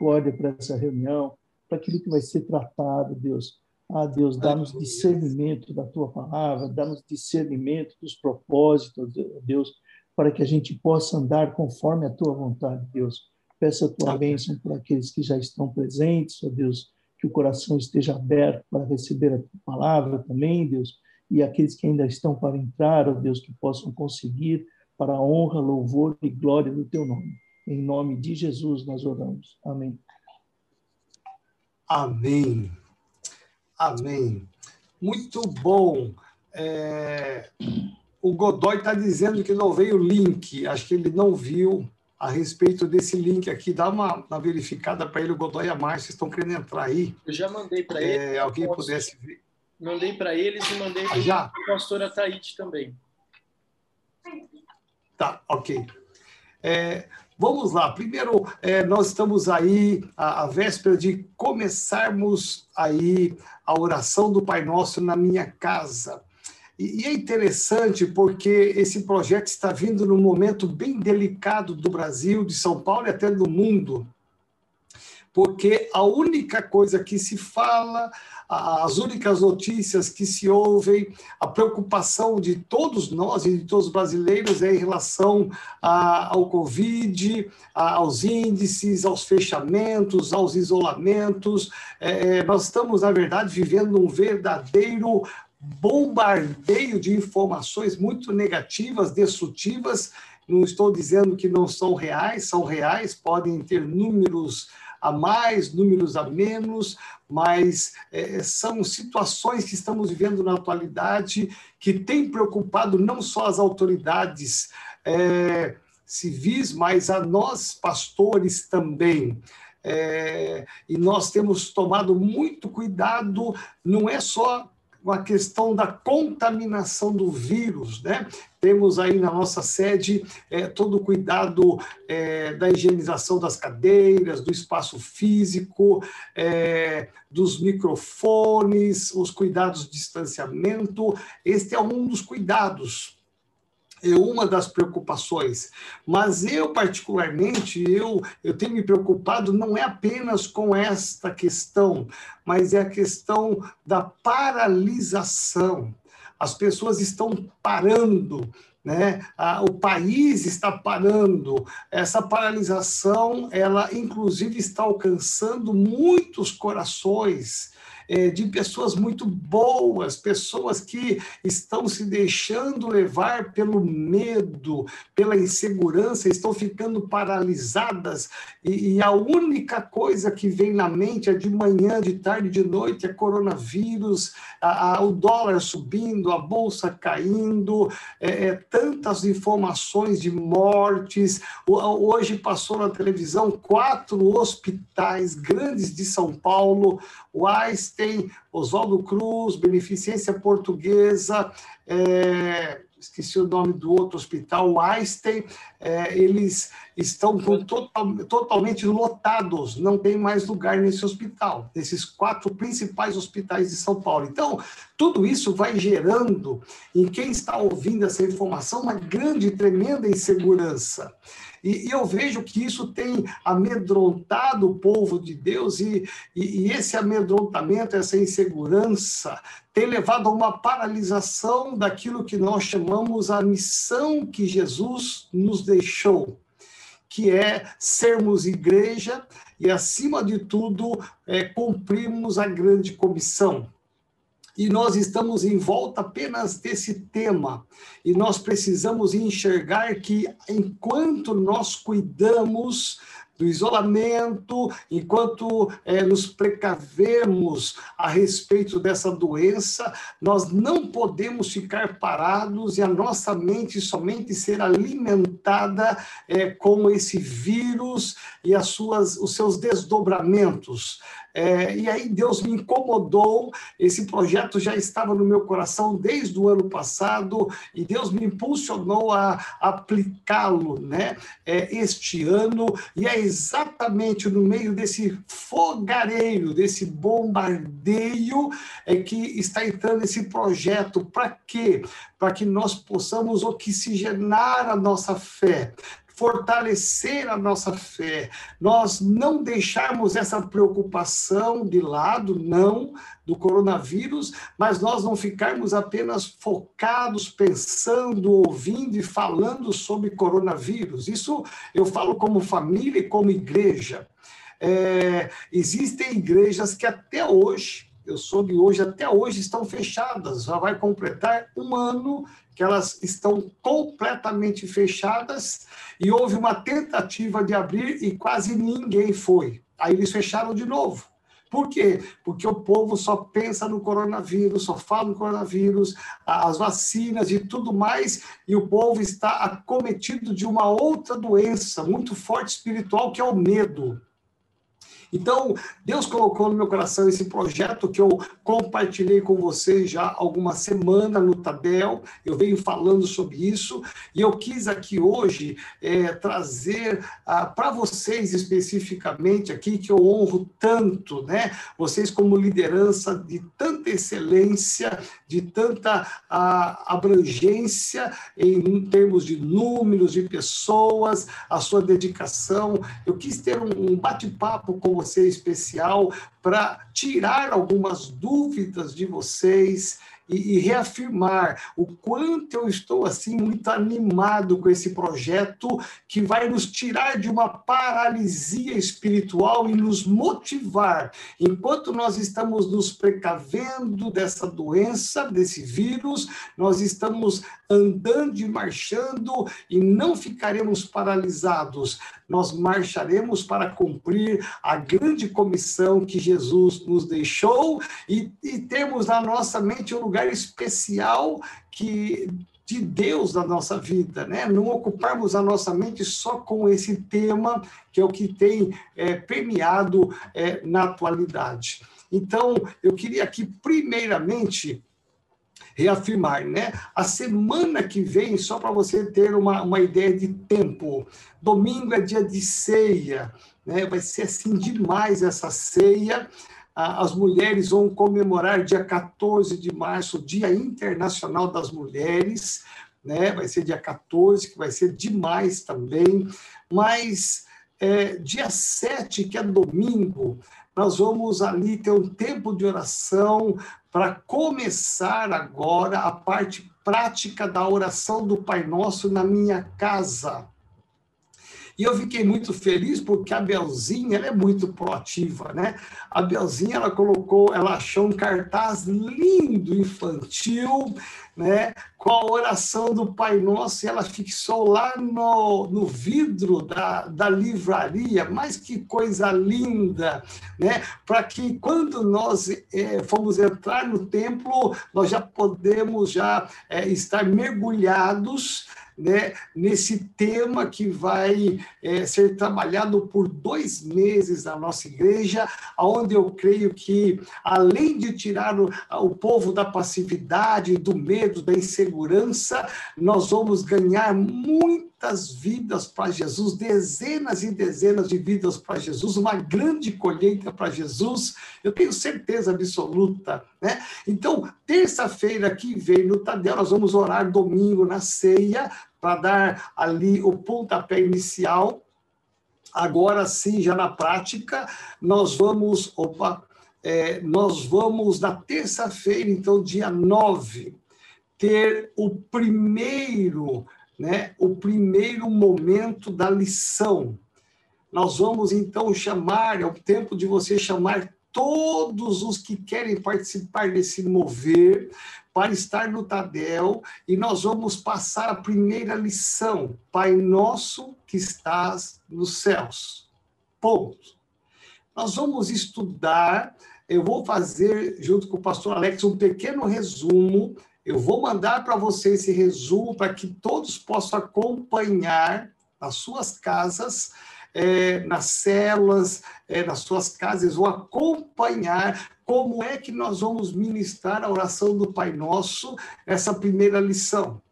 misericórdia para essa reunião, para aquilo que vai ser tratado, Deus. Ah, Deus, dá-nos discernimento da tua palavra, dá-nos discernimento dos propósitos, Deus, para que a gente possa andar conforme a tua vontade, Deus. Peço a tua bênção para aqueles que já estão presentes, ó Deus, que o coração esteja aberto para receber a tua palavra também, Deus, e aqueles que ainda estão para entrar, ó Deus, que possam conseguir para a honra, louvor e glória do teu nome. Em nome de Jesus nós oramos. Amém. Amém. Amém. Muito bom. É... O Godoy está dizendo que não veio o link. Acho que ele não viu a respeito desse link aqui. Dá uma, uma verificada para ele, o Godoy e a Márcia estão querendo entrar aí. Eu já mandei para é, ele. Alguém posso... pudesse ver. Mandei para eles e mandei para ah, a pastora Taíde também. Tá, ok. É, vamos lá. Primeiro, é, nós estamos aí à, à véspera de começarmos aí a oração do Pai Nosso na minha casa. E, é interessante porque esse projeto está vindo num momento bem delicado do Brasil, de São Paulo e até do mundo. Porque a única coisa que se fala, as únicas notícias que se ouvem, a preocupação de todos nós e de todos os brasileiros é em relação ao Covid, aos índices, aos fechamentos, aos isolamentos. É, é, nós estamos, na verdade, vivendo um verdadeiro bombardeio de informações muito negativas, destrutivas. Não estou dizendo que não são reais, são reais, podem ter números a mais, números a menos, mas é, são situações que estamos vivendo na atualidade que têm preocupado não só as autoridades é, civis, mas a nós, pastores, também. É, e nós temos tomado muito cuidado, não é só a questão da contaminação do vírus, né? Temos aí na nossa sede é, todo o cuidado é, da higienização das cadeiras, do espaço físico, é, dos microfones, os cuidados de distanciamento. Este é um dos cuidados é uma das preocupações. Mas eu, particularmente, eu, eu tenho me preocupado não é apenas com esta questão, mas é a questão da paralisação. As pessoas estão parando, né? o país está parando. Essa paralisação, ela inclusive está alcançando muitos corações de pessoas muito boas, pessoas que estão se deixando levar pelo medo, pela insegurança, estão ficando paralisadas, e, e a única coisa que vem na mente é de manhã, de tarde, de noite, é coronavírus, a, a, o dólar subindo, a bolsa caindo, é, é, tantas informações de mortes. Hoje passou na televisão quatro hospitais grandes de São Paulo, o Einstein, Oswaldo Cruz, Beneficência Portuguesa, é, esqueci o nome do outro hospital, o Einstein, é, eles estão total, totalmente lotados, não tem mais lugar nesse hospital, nesses quatro principais hospitais de São Paulo. Então, tudo isso vai gerando em quem está ouvindo essa informação uma grande, tremenda insegurança. E, e, eu vejo que isso tem amedrontado o povo de Deus, e, e, e esse amedrontamento, essa insegurança, tem levado a uma paralisação daquilo que nós chamamos a missão que Jesus nos deixou, que é sermos igreja e, acima de tudo, é, cumprirmos a grande comissão e nós estamos em volta apenas desse tema. E nós precisamos enxergar que enquanto nós cuidamos do isolamento, enquanto é, nos precavemos a respeito dessa doença, nós não podemos ficar parados e a nossa mente somente ser alimentada é, com esse vírus e as suas, os seus desdobramentos. É, e aí Deus me incomodou, esse projeto já estava no meu coração desde o ano passado, e Deus me impulsionou a aplicá-lo né, é, este ano, e é exatamente no meio desse fogareiro, desse bombardeio, é que está entrando esse projeto. Para quê? Para que nós possamos oxigenar a nossa fé, fortalecer a nossa fé, nós não deixarmos essa preocupação de lado, não, do coronavírus, mas nós não ficarmos apenas focados, pensando, ouvindo e falando sobre coronavírus. Isso eu falo como família e como igreja. É, existem igrejas que até hoje, eu soube hoje, até hoje estão fechadas, já vai completar um ano que elas estão completamente fechadas e houve uma tentativa de abrir e quase ninguém foi. Aí eles fecharam de novo. Por quê? Porque o povo só pensa no coronavírus, só fala no coronavírus, as vacinas e tudo mais, e o povo está acometido de uma outra doença muito forte espiritual, que é o medo. Então, Deus colocou no meu coração esse projeto que eu compartilhei com vocês já alguma semana no Tadel, eu venho falando sobre isso, e eu quis aqui hoje é, trazer ah, para vocês especificamente aqui, que eu honro tanto, né? Vocês como liderança de tanta excelência, de tanta ah, abrangência em termos de números, de pessoas, a sua dedicação. Eu quis ter um, um bate-papo com você especial para tirar algumas dúvidas de vocês e, e, reafirmar o quanto eu estou assim muito animado com esse projeto que vai nos tirar de uma paralisia espiritual e nos motivar. Enquanto nós estamos nos precavendo dessa doença, desse vírus, nós estamos andando e marchando e não ficaremos paralisados. Nós marcharemos para cumprir a grande comissão que Jesus nos deixou e, e temos na nossa mente um lugar especial que de Deus na nossa vida, né? Não ocuparmos a nossa mente só com esse tema que é o que tem é, permeado é, na atualidade. Então, eu queria aqui primeiramente reafirmar, né? A semana que vem, só para você ter uma, uma ideia de tempo, domingo é dia de ceia, né? Vai ser assim demais essa ceia as mulheres vão comemorar dia 14 de março, Dia Internacional das Mulheres, né? Vai ser dia 14, que vai ser demais também. Mas é, dia 7, que é domingo, nós vamos ali ter um tempo de oração para começar agora a parte prática da oração do Pai Nosso na minha casa. E eu fiquei muito feliz porque a Belzinha ela é muito proativa, né? A Belzinha ela colocou, ela achou um cartaz lindo infantil, né? Com a oração do Pai Nosso, ela fixou lá no, no vidro da, da livraria. Mas que coisa linda, né? Para que quando nós é, formos entrar no templo, nós já podemos já é, estar mergulhados né, nesse tema que vai é, ser trabalhado por dois meses na nossa igreja, onde eu creio que, além de tirar o, o povo da passividade, do medo, da insegurança, nós vamos ganhar muitas vidas para Jesus, dezenas e dezenas de vidas para Jesus, uma grande colheita para Jesus, eu tenho certeza absoluta. Né? Então, terça-feira que vem no Tadel, nós vamos orar domingo na ceia, para dar ali o pontapé inicial. Agora sim, já na prática, nós vamos, opa, é, nós vamos na terça-feira, então, dia 9, ter o primeiro, né, o primeiro momento da lição. Nós vamos então chamar, é o tempo de você chamar todos os que querem participar desse mover, para estar no Tadel e nós vamos passar a primeira lição. Pai nosso que estás nos céus. Ponto. Nós vamos estudar, eu vou fazer, junto com o pastor Alex, um pequeno resumo. Eu vou mandar para você esse resumo para que todos possam acompanhar nas suas casas é, nas células, é, nas suas casas, vão acompanhar como é que nós vamos ministrar a oração do Pai Nosso, essa primeira lição.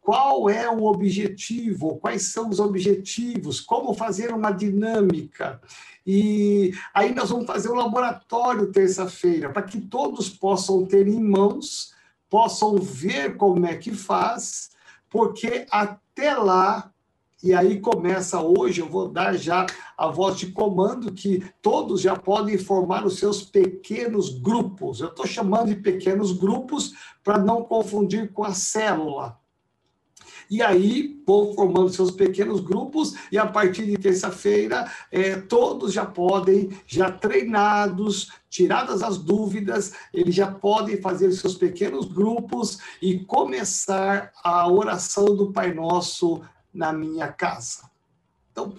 Qual é o objetivo? Quais são os objetivos? Como fazer uma dinâmica? E aí nós vamos fazer um laboratório terça-feira, para que todos possam ter em mãos, possam ver como é que faz, porque até lá E aí começa hoje, eu vou dar já a voz de comando que todos já podem formar os seus pequenos grupos. Eu estou chamando de pequenos grupos para não confundir com a célula. E aí vão formando seus pequenos grupos, e a partir de terça-feira, é, todos já podem, já treinados, tiradas as dúvidas, eles já podem fazer seus pequenos grupos e começar a oração do Pai Nosso na minha casa. Então,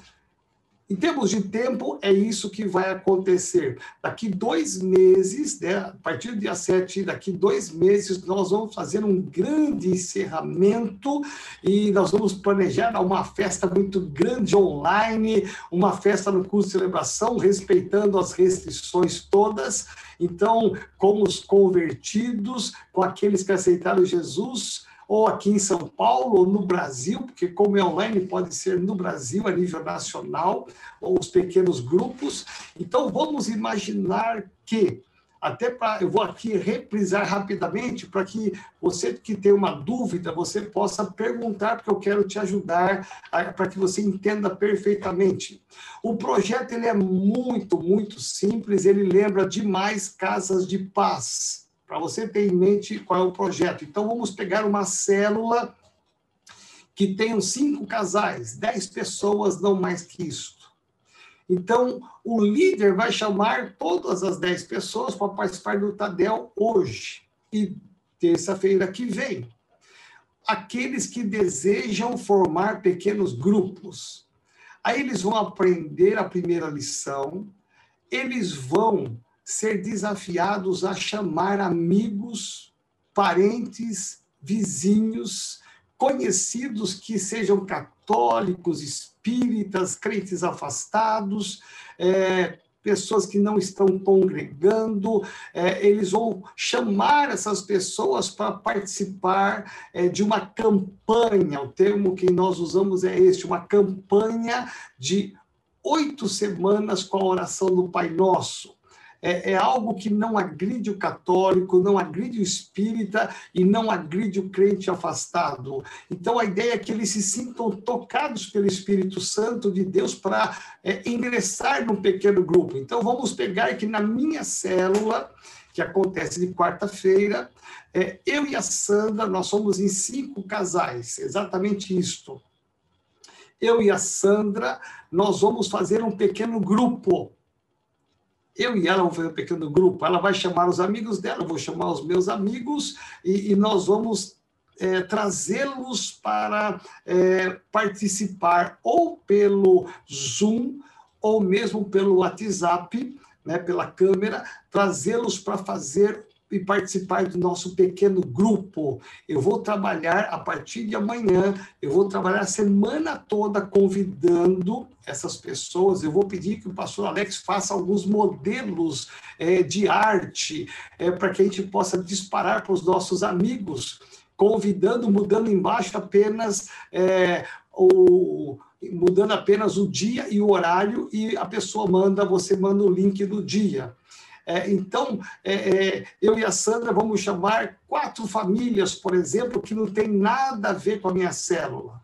em termos de tempo, é isso que vai acontecer. Daqui dois meses, né, a partir do dia 7, daqui dois meses, nós vamos fazer um grande encerramento e nós vamos planejar uma festa muito grande online, uma festa no curso de celebração, respeitando as restrições todas. Então, com os convertidos, com aqueles que aceitaram Jesus, ou aqui em São Paulo, ou no Brasil, porque como é online, pode ser no Brasil, a nível nacional, ou os pequenos grupos. Então, vamos imaginar que, até para, eu vou aqui reprisar rapidamente, para que você que tem uma dúvida, você possa perguntar, porque eu quero te ajudar, para que você entenda perfeitamente. O projeto ele é muito, muito simples, ele lembra demais casas de paz para você ter em mente qual é o projeto. Então, vamos pegar uma célula que tenha cinco casais, dez pessoas, não mais que isso. Então, o líder vai chamar todas as dez pessoas para participar do Tadel hoje e terça-feira que vem. Aqueles que desejam formar pequenos grupos. Aí eles vão aprender a primeira lição, eles vão ser desafiados a chamar amigos, parentes, vizinhos, conhecidos que sejam católicos, espíritas, crentes afastados, é, pessoas que não estão congregando, é, eles vão chamar essas pessoas para participar é, de uma campanha. O termo que nós usamos é este: uma campanha de oito semanas com a oração do Pai Nosso é, é, algo que não agride o católico, não agride o espírita e não agride o crente afastado. Então, a ideia é que eles se sintam tocados pelo Espírito Santo de Deus para é, ingressar num pequeno grupo. Então, vamos pegar que na minha célula, que acontece de quarta-feira, é, eu e a Sandra, nós somos em cinco casais, exatamente isto. Eu e a Sandra, nós vamos fazer um pequeno grupo eu e ela vamos fazer um pequeno grupo. Ela vai chamar os amigos dela, vou chamar os meus amigos e, e nós vamos é, trazê-los para é, participar ou pelo Zoom ou mesmo pelo WhatsApp, né, pela câmera, trazê-los para fazer e participar do nosso pequeno grupo. Eu vou trabalhar a partir de amanhã, eu vou trabalhar a semana toda convidando essas pessoas. Eu vou pedir que o pastor Alex faça alguns modelos é, de arte é, para que a gente possa disparar para os nossos amigos, convidando, mudando embaixo apenas é, o mudando apenas o dia e o horário e a pessoa manda, você manda o link do dia. É, então, é, é, eu e a Sandra vamos chamar quatro famílias, por exemplo, que não tem nada a ver com a minha célula.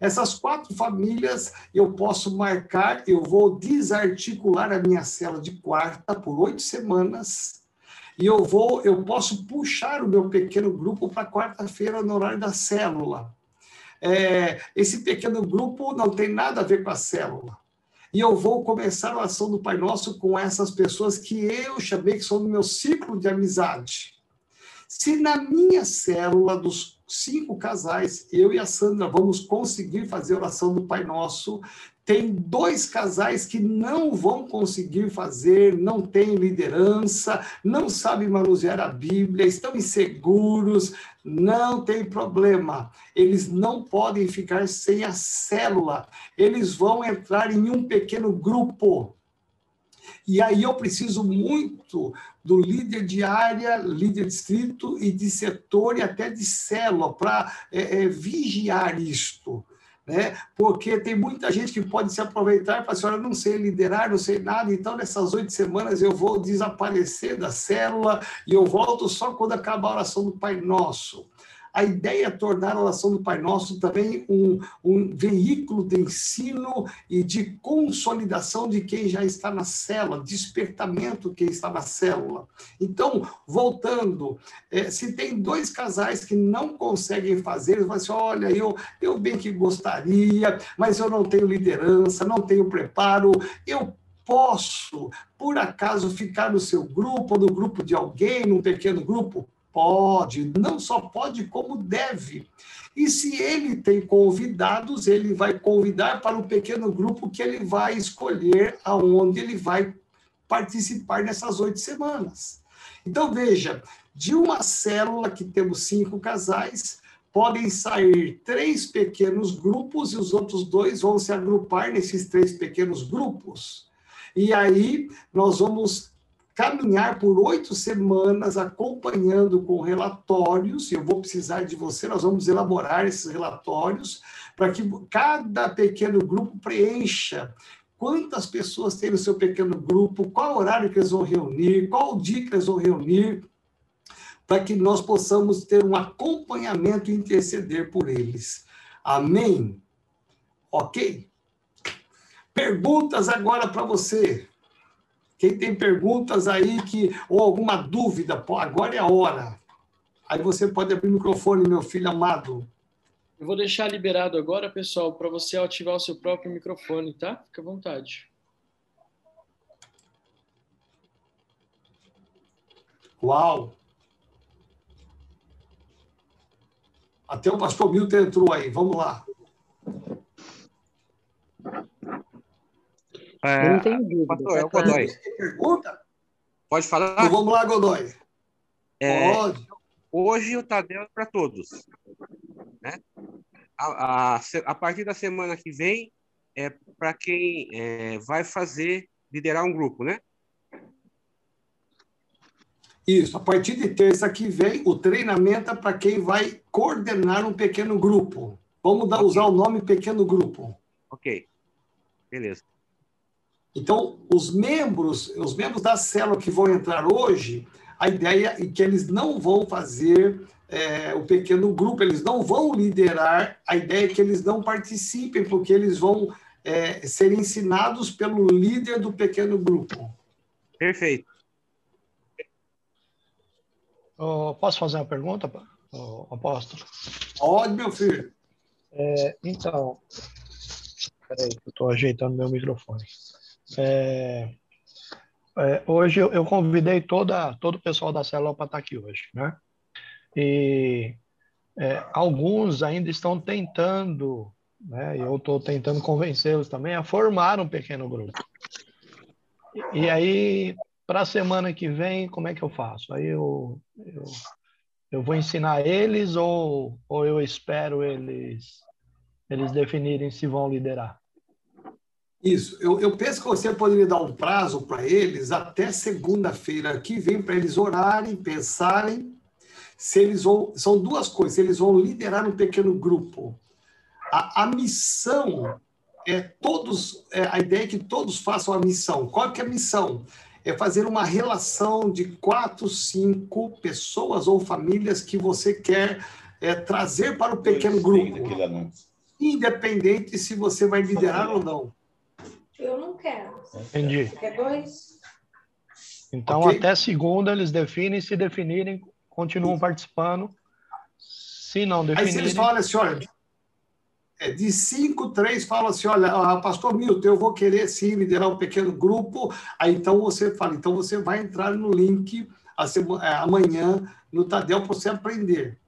Essas quatro famílias eu posso marcar, eu vou desarticular a minha célula de quarta por oito semanas e eu vou, eu posso puxar o meu pequeno grupo para quarta-feira no horário da célula. É, esse pequeno grupo não tem nada a ver com a célula. E eu vou começar a ação do Pai Nosso com essas pessoas que eu chamei que são do meu ciclo de amizade. Se na minha célula dos cinco casais, eu e a Sandra vamos conseguir fazer a oração do Pai Nosso, tem dois casais que não vão conseguir fazer, não têm liderança, não sabem manusear a Bíblia, estão inseguros, não tem problema. Eles não podem ficar sem a célula. Eles vão entrar em um pequeno grupo. E aí eu preciso muito do líder de área, líder de distrito e de setor e até de célula para é, é, vigiar isto né? Porque tem muita gente que pode se aproveitar e falar assim: olha, não sei liderar, não sei nada, então nessas oito semanas eu vou desaparecer da célula e eu volto só quando acabar a oração do Pai Nosso. A ideia é tornar a oração do Pai Nosso também um, um veículo de ensino e de consolidação de quem já está na célula, despertamento quem está na célula. Então, voltando, é, se tem dois casais que não conseguem fazer, eles vão assim, olha, eu, eu bem que gostaria, mas eu não tenho liderança, não tenho preparo, eu posso, por acaso, ficar no seu grupo ou no grupo de alguém, num pequeno grupo? Pode, não só pode, como deve. E se ele tem convidados, ele vai convidar para um pequeno grupo que ele vai escolher aonde ele vai participar nessas oito semanas. Então, veja, de uma célula que temos cinco casais, podem sair três pequenos grupos e os outros dois vão se agrupar nesses três pequenos grupos. E aí nós vamos caminhar por oito semanas acompanhando com relatórios, eu vou precisar de você, nós vamos elaborar esses relatórios para que cada pequeno grupo preencha quantas pessoas tem no seu pequeno grupo, qual horário que eles vão reunir, qual dia que eles vão reunir, para que nós possamos ter um acompanhamento e interceder por eles. Amém? Ok? Perguntas agora para você. Quem tem perguntas aí que ou alguma dúvida, agora é a hora. Aí você pode abrir o microfone, meu filho amado. Eu vou deixar liberado agora, pessoal, para você ativar o seu próprio microfone, tá? Fica à vontade. Uau! Até o pastor Milton entrou aí. Vamos lá. É, eu não tenho dúvida. Pastor, é o Godoy. Pergunta? Pode falar? Então, vamos lá, Godoy. É, Pode. Hoje o Tadeu é para todos. Né? A, a, a, partir da semana que vem, é para quem é, vai fazer, liderar um grupo, né? Isso, a partir de terça que vem, o treinamento é para quem vai coordenar um pequeno grupo. Vamos dar, okay. usar o nome pequeno grupo. Ok, beleza. Então, os membros, os membros da célula que vão entrar hoje, a ideia é que eles não vão fazer é, o pequeno grupo, eles não vão liderar, a ideia é que eles não participem, porque eles vão é, ser ensinados pelo líder do pequeno grupo. Perfeito. Oh, posso fazer uma pergunta, oh, apóstolo? Pode, meu filho. É, então, peraí, eu estou ajeitando meu microfone. É, é, hoje eu, convidei toda, todo o pessoal da célula para estar aqui hoje, né? E é, alguns ainda estão tentando, né? Eu estou tentando convencê-los também a formar um pequeno grupo. E, e aí, para a semana que vem, como é que eu faço? Aí eu, eu, eu vou ensinar eles ou, ou eu espero eles, eles definirem se vão liderar? Isso. Eu, eu penso que você poderia dar um prazo para eles até segunda-feira que vem, para eles orarem, pensarem se eles vão. São duas coisas. Eles vão liderar um pequeno grupo. A, a missão é todos. É, a ideia é que todos façam a missão. Qual que é a missão? É fazer uma relação de quatro, cinco pessoas ou famílias que você quer é, trazer para o pequeno grupo. Independente se você vai liderar ou não. Eu não quero. Entendi. Você quer dois? Então, okay. até segunda eles definem, se definirem, continuam participando. Se não definirem... Aí se eles falam assim, olha, é, de cinco, três falam assim, olha, ah, pastor Milton, eu vou querer sim liderar um pequeno grupo, aí então você fala, então você vai entrar no link semana, é, amanhã no Tadel para você aprender.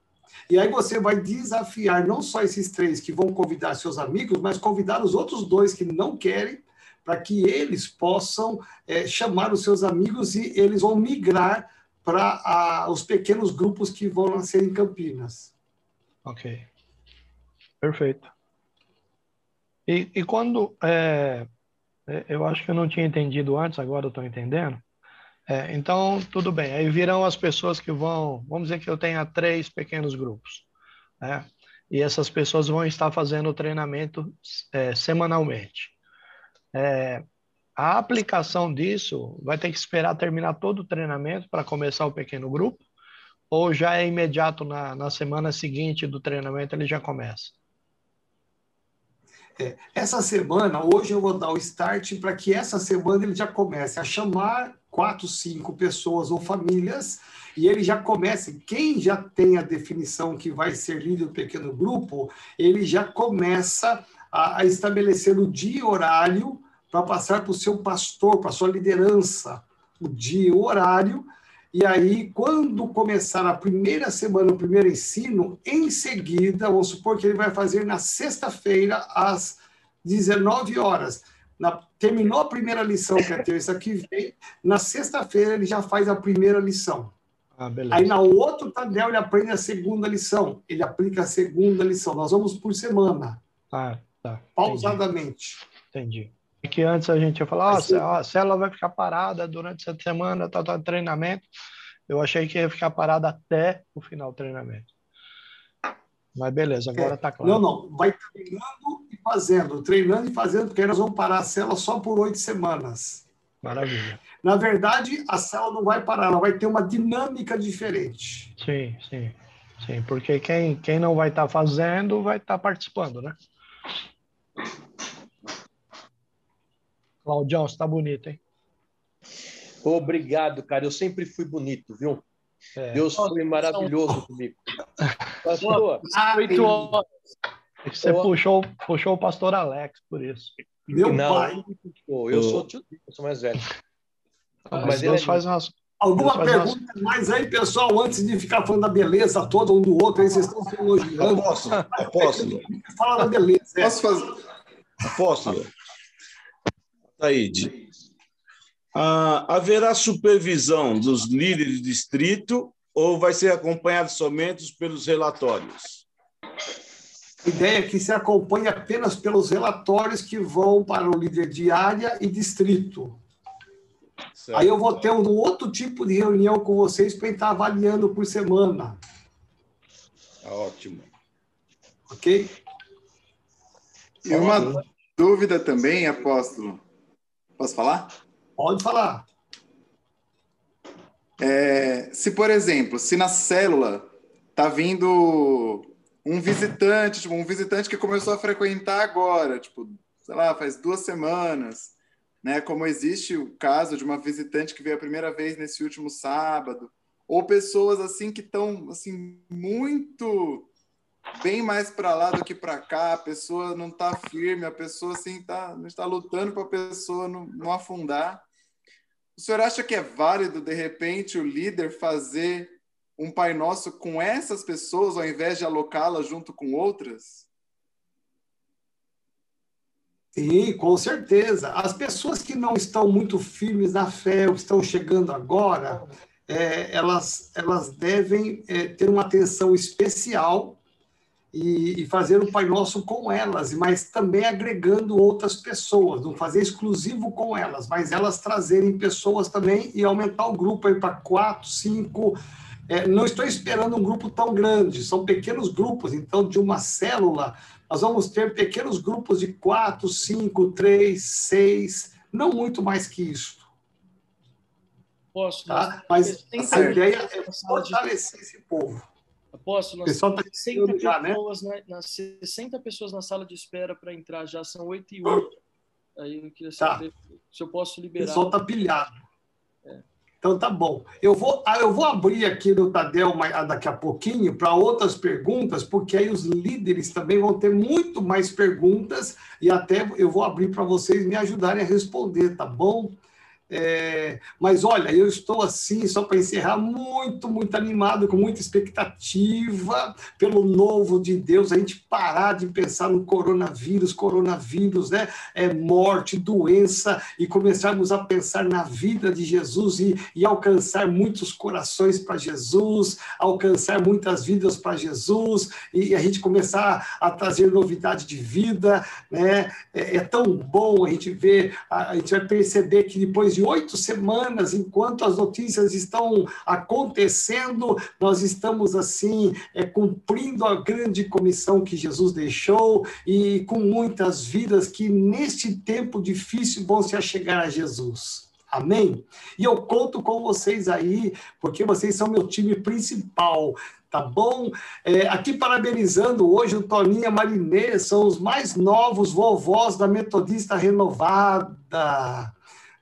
E aí você vai desafiar não só esses três que vão convidar seus amigos, mas convidar os outros dois que não querem para que eles possam é, chamar os seus amigos e eles vão migrar para os pequenos grupos que vão nascer em Campinas. Ok. Perfeito. E, e quando. É, é eu acho que eu não tinha entendido antes, agora eu estou entendendo. É, então, tudo bem. Aí virão as pessoas que vão. Vamos dizer que eu tenha três pequenos grupos. Né? E essas pessoas vão estar fazendo o treinamento é, semanalmente. É, a aplicação disso vai ter que esperar terminar todo o treinamento para começar o pequeno grupo, ou já é imediato na, na semana seguinte do treinamento ele já começa? É, essa semana, hoje eu vou dar o start para que essa semana ele já comece a chamar quatro, cinco pessoas ou famílias e ele já comece. Quem já tem a definição que vai ser líder do pequeno grupo, ele já começa a, a estabelecer o dia e horário para passar para o seu pastor, para a sua liderança, o dia e o horário. E aí, quando começar a primeira semana, o primeiro ensino, em seguida, vamos supor que ele vai fazer na sexta-feira, às 19 horas. Na, terminou a primeira lição, que é terça que vem, na sexta-feira ele já faz a primeira lição. Ah, aí na outro Tadel ele aprende a segunda lição, ele aplica a segunda lição. Nós vamos por semana. Ah, tá. Pausadamente. Entendi. É que antes a gente ia falar, oh, a célula vai ficar parada durante essa semana, tá, tá, treinamento. Eu achei que ia ficar parada até o final do treinamento. Mas beleza, agora está é. claro. Não, não, vai treinando e fazendo, treinando e fazendo, porque aí nós vamos parar a célula só por oito semanas. Maravilha. Na verdade, a célula não vai parar, ela vai ter uma dinâmica diferente. Sim, sim. Sim, porque quem, quem não vai estar tá fazendo vai estar tá participando, né? Claudião, você está bonito, hein? Obrigado, cara. Eu sempre fui bonito, viu? É. Deus foi maravilhoso comigo. Pastor, oito horas. Você puxou, puxou o pastor Alex por isso. Meu não, pai. Eu sou tio, eu sou mais velho. Ah, mas Deus é faz umas, Alguma pergunta mais aí, pessoal, antes de ficar falando da beleza toda um do outro, aí vocês estão se elogiando. Apóstolo, apóstolo. Fala da beleza. É. Posso fazer? Apóstolo. Taíde. Ah, haverá supervisão dos líderes de distrito ou vai ser acompanhado somente pelos relatórios? A ideia é que se acompanhe apenas pelos relatórios que vão para o líder de área e distrito. Certo. Aí eu vou ter um outro tipo de reunião com vocês para estar avaliando por semana. Tá ótimo. Ok? E uma dúvida também, apóstolo. Posso falar? Pode falar. É, se, por exemplo, se na célula tá vindo um visitante, tipo, um visitante que começou a frequentar agora, tipo, sei lá, faz duas semanas, né? Como existe o caso de uma visitante que veio a primeira vez nesse último sábado, ou pessoas assim que estão assim muito bem mais para lá do que para cá, a pessoa não está firme, a pessoa assim tá, está lutando para a pessoa não, não afundar. O senhor acha que é válido, de repente, o líder fazer um Pai Nosso com essas pessoas, ao invés de alocá-las junto com outras? Sim, com certeza. As pessoas que não estão muito firmes na fé, ou estão chegando agora, é, elas, elas devem é, ter uma atenção especial e, e, fazer o Pai Nosso com elas, mas também agregando outras pessoas, não fazer exclusivo com elas, mas elas trazerem pessoas também e aumentar o grupo para quatro, cinco. É, não estou esperando um grupo tão grande, são pequenos grupos, então de uma célula nós vamos ter pequenos grupos de quatro, cinco, três, seis, não muito mais que isso. Posso, tá? Mas a ideia é fortalecer esse povo. Aposto, nós pessoal tá 60 já, né? pessoas né? na, 60 pessoas na sala de espera para entrar, já são 8 e 8. Aí eu queria tá. saber tá. se eu posso liberar. O pessoal está pilhado. É. Então tá bom. Eu vou, ah, eu vou abrir aqui no Tadel ah, daqui a pouquinho para outras perguntas, porque aí os líderes também vão ter muito mais perguntas e até eu vou abrir para vocês me ajudarem a responder, tá bom? É, mas olha, eu estou assim, só para encerrar, muito, muito animado, com muita expectativa pelo novo de Deus, a gente parar de pensar no coronavírus, coronavírus, né? É morte, doença, e começarmos a pensar na vida de Jesus e, e alcançar muitos corações para Jesus, alcançar muitas vidas para Jesus, e a gente começar a trazer novidade de vida, né? É, é tão bom a gente ver, a, a gente vai perceber que depois de de oito semanas, enquanto as notícias estão acontecendo, nós estamos assim é, cumprindo a grande comissão que Jesus deixou e com muitas vidas que neste tempo difícil vão se achegar a Jesus. Amém? E eu conto com vocês aí, porque vocês são meu time principal tá bom? É, aqui parabenizando hoje o Toninho e Marinê, são os mais novos vovós da Metodista Renovada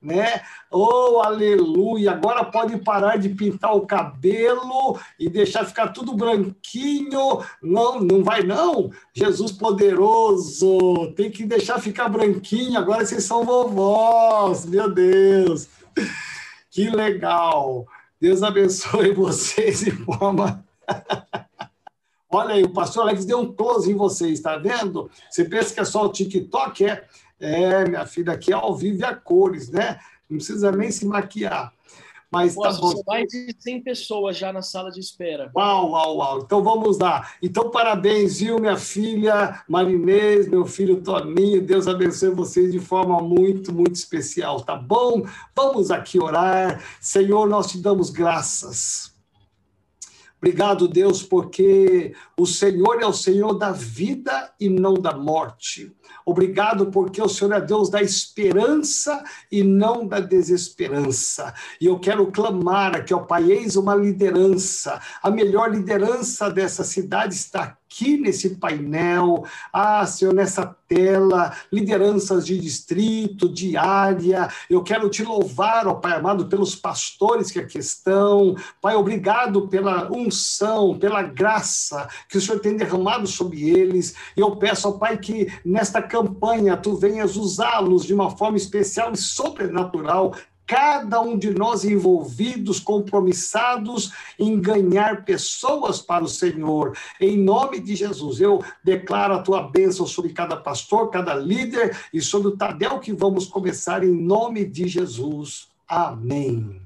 né? Oh, aleluia! Agora pode parar de pintar o cabelo e deixar ficar tudo branquinho. Não, não vai não. Jesus poderoso, tem que deixar ficar branquinho. Agora vocês são vovós, meu Deus. Que legal. Deus abençoe vocês de forma Olha aí, o pastor Alex deu um close em vocês, está vendo? Você pensa que é só o TikTok? É, é, minha filha, aqui é ao vivo e a cores, né? Não precisa nem se maquiar. Mas tá Nossa, tá bom. São mais de 100 pessoas já na sala de espera. Uau, uau, uau. Então vamos lá. Então, parabéns, viu, minha filha Marinês, meu filho Toninho. Deus abençoe vocês de forma muito, muito especial, tá bom? Vamos aqui orar. Senhor, nós te damos graças. Obrigado, Deus, porque o Senhor é o Senhor da vida e não da morte. Obrigado porque o Senhor é Deus da esperança e não da desesperança. E eu quero clamar aqui, ó Pai, eis uma liderança. A melhor liderança dessa cidade está aqui nesse painel, ah, Senhor, nessa tela, lideranças de distrito, de área. Eu quero te louvar, ó Pai amado, pelos pastores que aqui estão. Pai, obrigado pela unção, pela graça que o Senhor tem derramado sobre eles. Eu peço, ó Pai, que nesta campanha tu venhas usá-los de uma forma especial e sobrenatural cada um de nós envolvidos, compromissados em ganhar pessoas para o Senhor. Em nome de Jesus, eu declaro a tua bênção sobre cada pastor, cada líder e sobre o Tadel que vamos começar em nome de Jesus. Amém.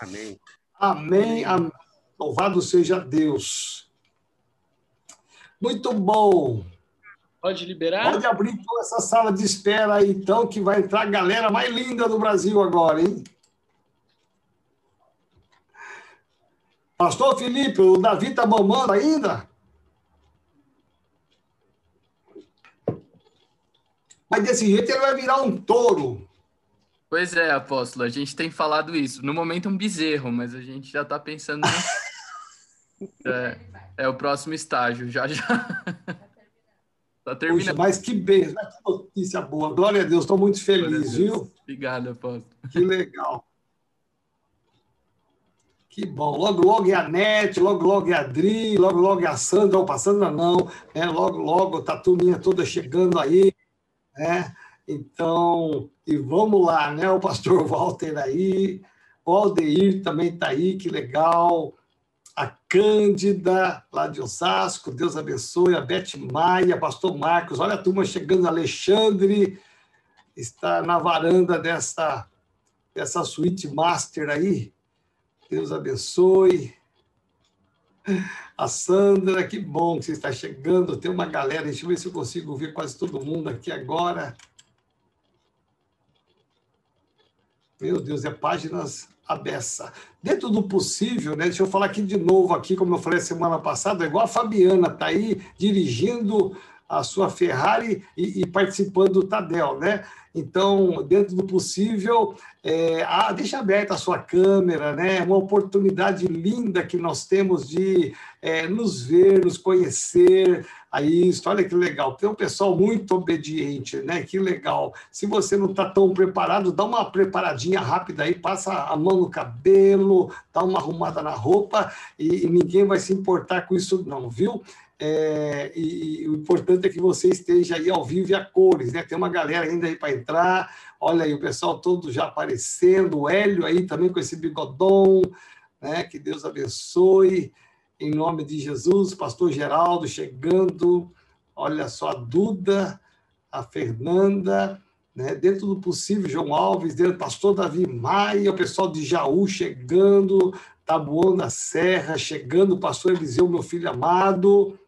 Amém. Amém. Amém. Louvado seja Deus. Muito bom. Pode liberar? Pode abrir toda essa sala de espera aí, então, que vai entrar a galera mais linda do Brasil agora, hein? Pastor Felipe, o Davi está mamando ainda? Mas desse jeito ele vai virar um touro. Pois é, apóstolo, a gente tem falado isso. No momento, um bezerro, mas a gente já está pensando. é, é o próximo estágio, já já. Tá terminando. mas que bem, que notícia boa. Glória a Deus, estou muito feliz, viu? Obrigado, apóstolo. Que legal. Que bom. Logo, logo é a Nete, logo, logo é a Adri, logo, logo é a Sandra, ou a Sandra não, né? logo, logo tá a turminha toda chegando aí, né? Então, e vamos lá, né? O pastor Walter aí, o Aldeir também está aí, que legal a Cândida, lá de Osasco, Deus abençoe, a Beth Maia, pastor Marcos, olha a turma chegando, Alexandre, está na varanda dessa, dessa suíte master aí, Deus abençoe. A Sandra, que bom que você está chegando, tem uma galera, deixa eu ver se eu consigo ver quase todo mundo aqui agora. Meu Deus, é páginas a beça. Dentro do possível, né? Deixa eu falar aqui de novo, aqui, como eu falei semana passada, igual a Fabiana está aí dirigindo a sua Ferrari e, e, participando do Tadel, né? Então, dentro do possível, é, ah, deixa aberta a sua câmera, né? Uma oportunidade linda que nós temos de é, nos ver, nos conhecer, a isso. Olha que legal. Tem um pessoal muito obediente, né? Que legal. Se você não está tão preparado, dá uma preparadinha rápida aí, passa a mão no cabelo, dá uma arrumada na roupa e, e ninguém vai se importar com isso, não, viu? É, e, e, o importante é que você esteja aí ao vivo e a cores, né? Tem uma galera ainda aí para entrar. Olha aí, o pessoal todo já aparecendo, o Hélio aí também com esse bigodão, né? Que Deus abençoe em nome de Jesus, pastor Geraldo chegando, olha só a Duda, a Fernanda, né? dentro do possível, João Alves, dentro pastor Davi Maia, o pessoal de Jaú chegando, Tabuão da Serra chegando, pastor Eliseu, meu filho amado,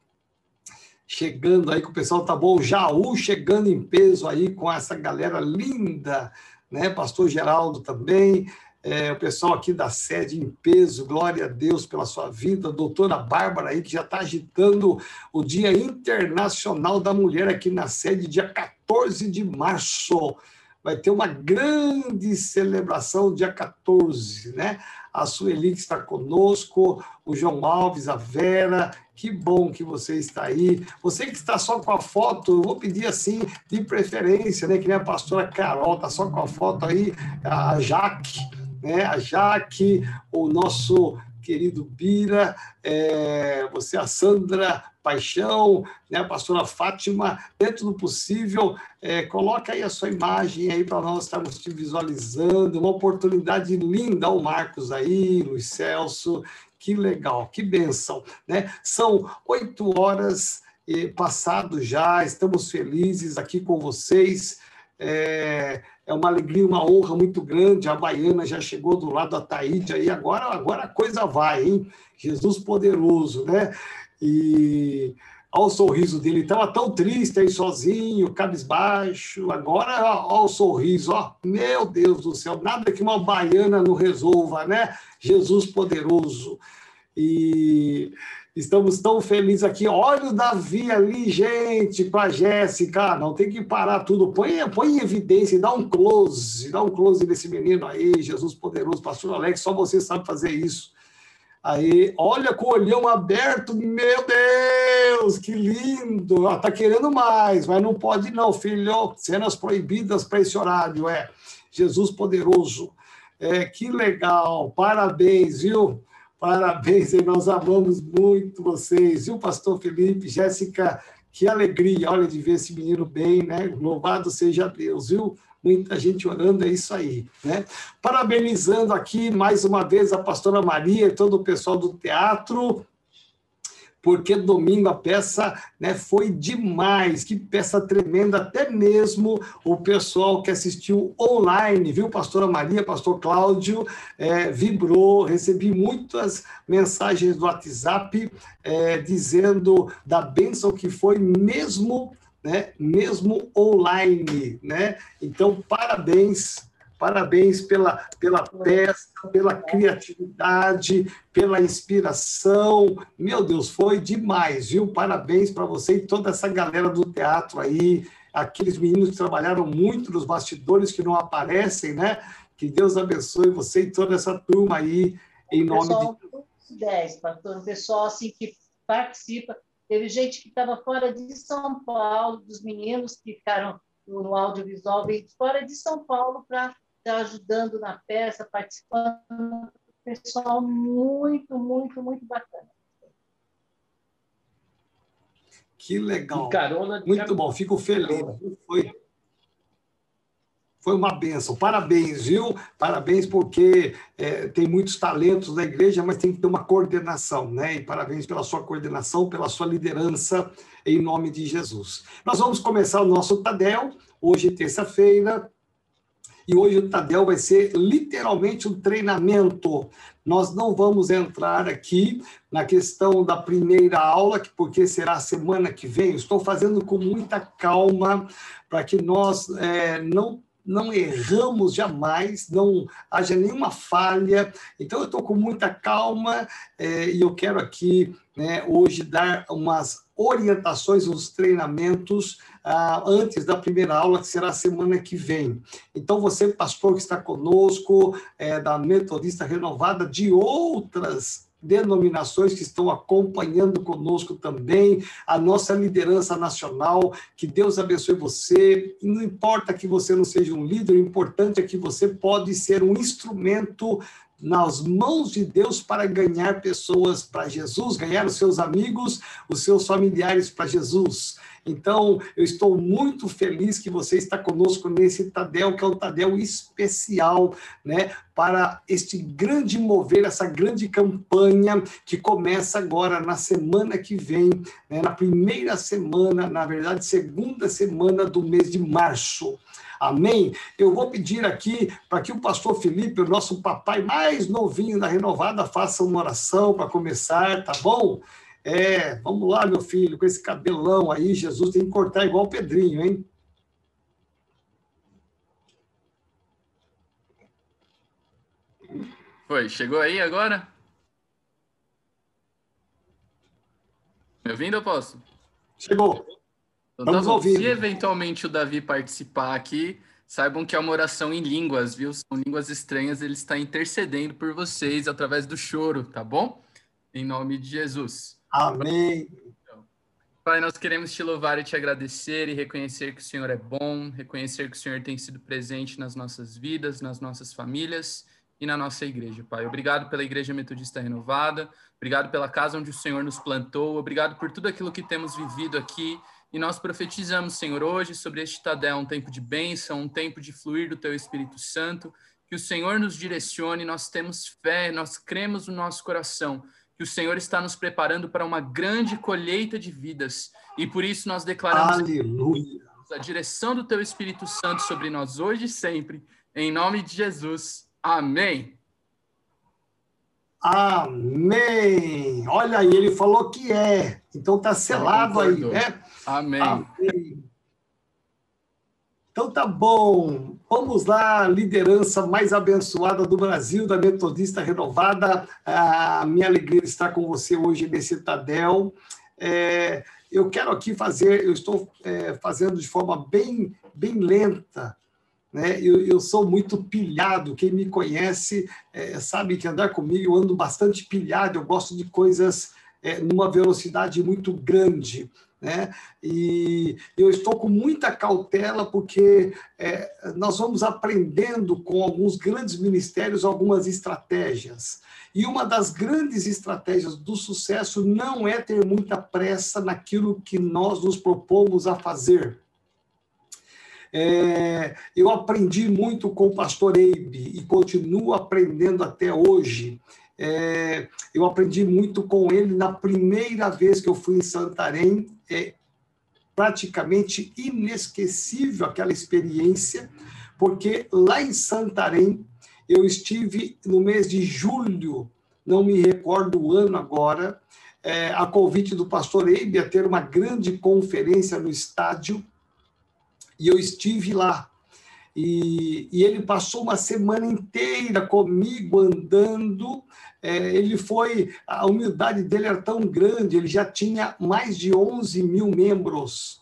chegando aí com o pessoal tá bom, Jaú chegando em peso aí com essa galera linda, né? Pastor Geraldo também, é, o pessoal aqui da sede em peso, glória a Deus pela sua vida, doutora Bárbara aí, que já está agitando o Dia Internacional da Mulher aqui na sede, dia 14 de março. vai ter uma grande celebração dia 14, né? A Sueli que está conosco, o João Alves, a Vera, que bom que você está aí. Você que está só com a foto, eu vou pedir assim, de preferência, né? Que nem a pastora Carol, está só com a foto aí, a Jaque, né? A Jaque, o nosso querido Bira, é, você, a Sandra Paixão, né, a pastora Fátima, dentro do possível, é, coloca aí a sua imagem aí para nós estarmos te visualizando, uma oportunidade linda, o Marcos aí, Luiz Celso, que legal, que benção, né? São oito horas eh, passado já, estamos felizes aqui com vocês, é, é uma alegria, uma honra muito grande. A Baiana já chegou do lado da Taíde aí, agora, agora a coisa vai, hein? Jesus poderoso, né? E ao sorriso dele, estava tão triste aí sozinho, cabisbaixo. Agora, ó, o sorriso, ó, meu Deus do céu, nada que uma baiana não resolva, né? Jesus poderoso. E Estamos tão felizes aqui. Olha o Davi ali, gente, para a Jéssica. Não tem que parar tudo. Põe, põe em evidência, dá um close, dá um close nesse menino aí, Jesus poderoso. Pastor Alex, só você sabe fazer isso. Aí, olha com o olhão aberto, meu Deus, que lindo! Ela tá querendo mais, mas não pode não, filho. Cenas proibidas para esse horário, é. Jesus poderoso. É, que legal, parabéns, viu? Parabéns, e nós amamos muito vocês. E o pastor Felipe, Jéssica, que alegria, olha, de ver esse menino bem, né? Louvado seja Deus, viu? Muita gente orando, é isso aí, né? Parabenizando aqui mais uma vez a pastora Maria e todo o pessoal do teatro, porque domingo a peça né, foi demais, que peça tremenda, até mesmo o pessoal que assistiu online, viu, pastora Maria, pastor Cláudio, é, vibrou, recebi muitas mensagens do WhatsApp é, dizendo da bênção que foi mesmo, né, mesmo online, né? Então, parabéns Parabéns pela, pela peça, pela criatividade, pela inspiração. Meu Deus, foi demais, viu? Parabéns para você e toda essa galera do teatro aí, aqueles meninos que trabalharam muito nos bastidores que não aparecem, né? Que Deus abençoe você e toda essa turma aí, em nome pessoal, de 10, pastor, um pessoal assim que participa. Teve gente que estava fora de São Paulo, dos meninos que ficaram no audiovisual, veio fora de São Paulo para ajudando na peça, participando. Pessoal muito, muito, muito bacana. Que legal. Carona muito bom, fico feliz. Foi, foi uma benção. Parabéns, viu? Parabéns, porque é, tem muitos talentos na igreja, mas tem que ter uma coordenação, né? E parabéns pela sua coordenação, pela sua liderança, em nome de Jesus. Nós vamos começar o nosso Tadel, hoje, terça-feira, e hoje o Tadel vai ser literalmente um treinamento. Nós não vamos entrar aqui na questão da primeira aula, porque será semana que vem. Estou fazendo com muita calma para que nós é, não não erramos jamais, não haja nenhuma falha. Então, eu estou com muita calma é, e eu quero aqui, né, hoje, dar umas orientações, uns treinamentos ah, antes da primeira aula, que será semana que vem. Então, você, pastor que está conosco, é, da Metodista Renovada, de outras denominações que estão acompanhando conosco também, a nossa liderança nacional, que Deus abençoe você. Não importa que você não seja um líder, o importante é que você pode ser um instrumento nas mãos de Deus para ganhar pessoas para Jesus, ganhar os seus amigos, os seus familiares para Jesus. Então, eu estou muito feliz que você está conosco nesse Tadel, que é um Tadel especial, né, para este grande mover, essa grande campanha que começa agora na semana que vem, né, na primeira semana, na verdade, segunda semana do mês de março. Amém? Eu vou pedir aqui para que o pastor Felipe, o nosso papai mais novinho da renovada, faça uma oração para começar, tá bom? É, vamos lá, meu filho, com esse cabelão aí, Jesus tem que cortar igual o Pedrinho, hein? Foi, chegou aí agora? Me ouvindo, eu posso? Chegou. Então, tá. Se eventualmente o Davi participar aqui, Saibam que é uma oração em línguas, viu? São línguas estranhas, ele está intercedendo por vocês através do choro, tá bom? Em nome de Jesus. Amém. Pai, nós queremos te louvar e te agradecer e reconhecer que o Senhor é bom, reconhecer que o Senhor tem sido presente nas nossas vidas, nas nossas famílias e na nossa igreja, Pai. Obrigado pela Igreja Metodista Renovada, obrigado pela casa onde o Senhor nos plantou, obrigado por tudo aquilo que temos vivido aqui e nós profetizamos, Senhor, hoje sobre este Tadel, um tempo de bênção, um tempo de fluir do Teu Espírito Santo, que o Senhor nos direcione, nós temos fé, nós cremos no nosso coração, que o Senhor está nos preparando para uma grande colheita de vidas, e por isso nós declaramos Aleluia. a direção do Teu Espírito Santo sobre nós hoje e sempre, em nome de Jesus. Amém. Amém. Olha aí, ele falou que é. Então tá selado aí, né? Amém. Amém. Então tá bom. Vamos lá, liderança mais abençoada do Brasil, da Metodista Renovada. A minha alegria estar com você hoje nesse Tadel. É, eu quero aqui fazer, eu estou é, fazendo de forma bem, bem lenta, né? Eu, eu, sou muito pilhado. Quem me conhece é, sabe que andar comigo eu ando bastante pilhado. Eu gosto de coisas é, numa velocidade muito grande. Né? E eu estou com muita cautela porque é, nós vamos aprendendo com alguns grandes ministérios algumas estratégias. E uma das grandes estratégias do sucesso não é ter muita pressa naquilo que nós nos propomos a fazer. É, eu aprendi muito com o pastor Eibe e continuo aprendendo até hoje. É, eu aprendi muito com ele na primeira vez que eu fui em Santarém. É praticamente inesquecível aquela experiência, porque lá em Santarém eu estive no mês de julho, não me recordo o ano agora, é, a convite do pastor Eibe a ter uma grande conferência no estádio e eu estive lá. E, e ele passou uma semana inteira comigo andando. É, ele foi, a humildade dele era tão grande, ele já tinha mais de 11 mil membros.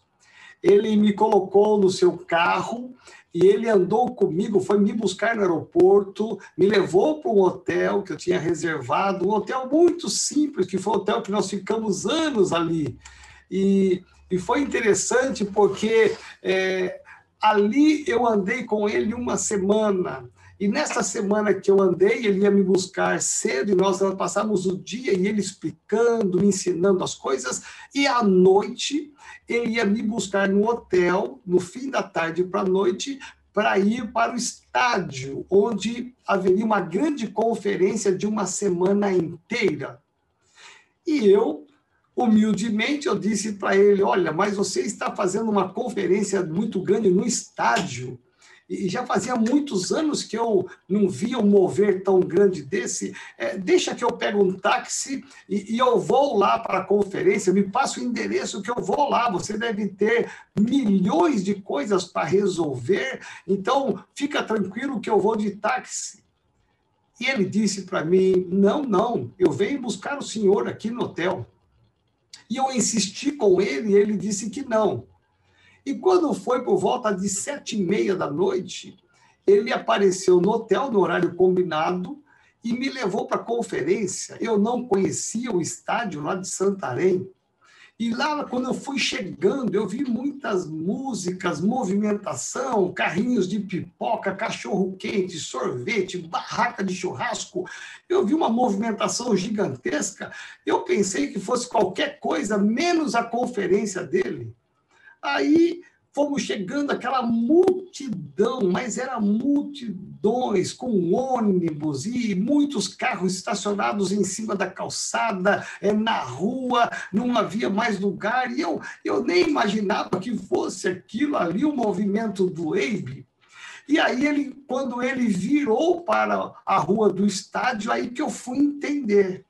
Ele me colocou no seu carro e ele andou comigo, foi me buscar no aeroporto, me levou para um hotel que eu tinha reservado, um hotel muito simples, que foi um hotel que nós ficamos anos ali. E e foi interessante porque é, ali eu andei com ele uma semana. E nessa semana que eu andei, ele ia me buscar cedo e nós passamos o dia e ele explicando, me ensinando as coisas. E à noite, ele ia me buscar no hotel, no fim da tarde para a noite, para ir para o estádio, onde haveria uma grande conferência de uma semana inteira. E eu Humildemente eu disse para ele: Olha, mas você está fazendo uma conferência muito grande no estádio. E já fazia muitos anos que eu não via um mover tão grande desse. É, deixa que eu pego um táxi e, e, eu vou lá para a conferência, me passa o endereço que eu vou lá. Você deve ter milhões de coisas para resolver, então fica tranquilo que eu vou de táxi. E ele disse para mim: Não, não, eu venho buscar o senhor aqui no hotel. E eu insisti com ele e ele disse que não. E quando foi por volta de sete e meia da noite, ele apareceu no hotel no horário combinado e me levou para a conferência. Eu não conhecia o estádio lá de Santarém. E lá, quando eu fui chegando, eu vi muitas músicas, movimentação, carrinhos de pipoca, cachorro-quente, sorvete, barraca de churrasco. Eu vi uma movimentação gigantesca. Eu pensei que fosse qualquer coisa, menos a conferência dele. Aí fomos chegando aquela multidão, mas era multidões com ônibus e muitos carros estacionados em cima da calçada, é, na rua, não havia mais lugar, e eu, eu nem imaginava que fosse aquilo ali, o movimento do EIB. E aí, ele, quando ele virou para a rua do estádio, aí que eu fui entender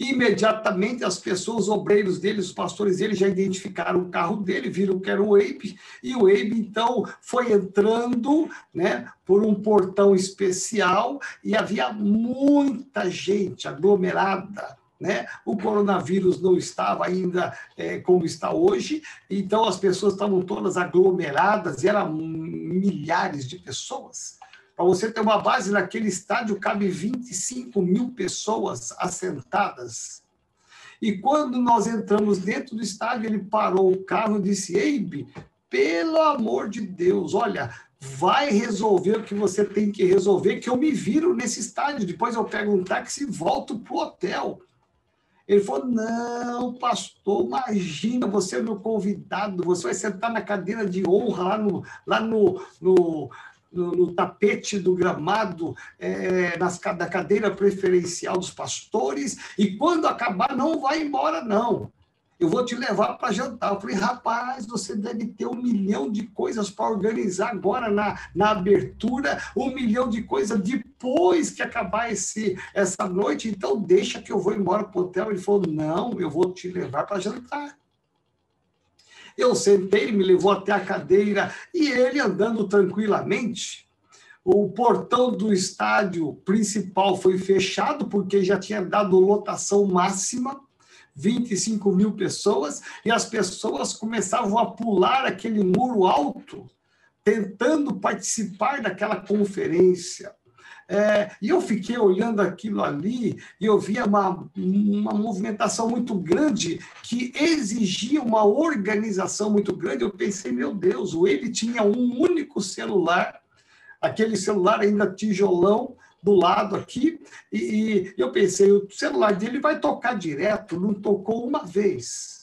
imediatamente as pessoas, os obreiros dele, os pastores dele já identificaram o carro dele, viram que era o Abe, e o Abe então foi entrando né, por um portão especial e havia muita gente aglomerada né? O coronavírus não estava ainda é, como está hoje, então as pessoas estavam todas aglomeradas, eram milhares de pessoas. Para você ter uma base, naquele estádio cabe 25 mil pessoas assentadas. E quando nós entramos dentro do estádio, ele parou o carro e disse: Eibe, pelo amor de Deus, olha, vai resolver o que você tem que resolver, que eu me viro nesse estádio. Depois eu pego um táxi e volto para o hotel. Ele falou: Não, pastor, imagina, você é meu convidado, você vai sentar na cadeira de honra lá no, lá no, no, no, no tapete do gramado, é, nas, da cadeira preferencial dos pastores, e quando acabar, não vai embora, não eu vou te levar para jantar. Eu falei, rapaz, você deve ter um milhão de coisas para organizar agora na, na abertura, um milhão de coisas depois que acabar esse, essa noite, então deixa que eu vou embora para o hotel. Ele falou, não, eu vou te levar para jantar. Eu sentei, me levou até a cadeira e ele andando tranquilamente. O portão do estádio principal foi fechado porque já tinha dado lotação máxima 25 mil pessoas, e as pessoas começavam a pular aquele muro alto, tentando participar daquela conferência. É, e eu fiquei olhando aquilo ali e eu via uma, uma movimentação muito grande que exigia uma organização muito grande. Eu pensei, meu Deus, ele tinha um único celular, aquele celular ainda tijolão, do lado aqui, e, e eu pensei, o celular dele vai tocar direto, não tocou uma vez.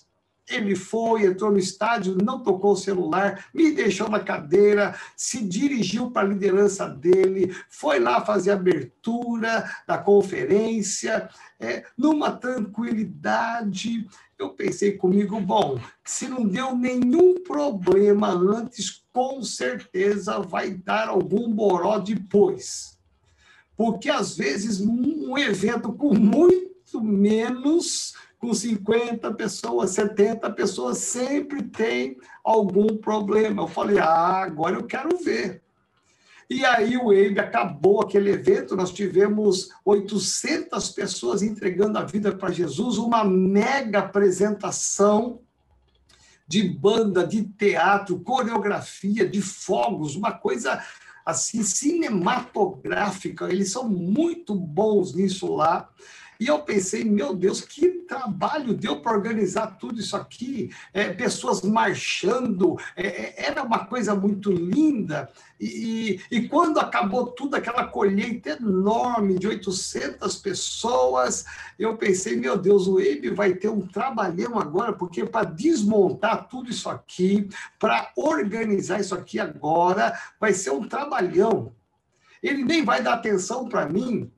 Ele foi, entrou no estádio, não tocou o celular, me deixou na cadeira, se dirigiu para a liderança dele, foi lá fazer a abertura da conferência, é, numa tranquilidade. Eu pensei comigo, bom, se não deu nenhum problema antes, com certeza vai dar algum boró depois. Porque, às vezes, um evento com muito menos, com 50 pessoas, 70 pessoas, sempre tem algum problema. Eu falei, ah, agora eu quero ver. E aí o EIB acabou aquele evento, nós tivemos 800 pessoas entregando a vida para Jesus, uma mega apresentação de banda, de teatro, coreografia, de fogos, uma coisa assim cinematográfica, eles são muito bons nisso lá. E eu pensei, meu Deus, que trabalho deu para organizar tudo isso aqui, é, pessoas marchando, é, é era uma coisa muito linda. E, e, quando acabou tudo, aquela colheita enorme de 800 pessoas, eu pensei, meu Deus, o EIB vai ter um trabalhão agora, porque para desmontar tudo isso aqui, para organizar isso aqui agora, vai ser um trabalhão. Ele nem vai dar atenção para mim,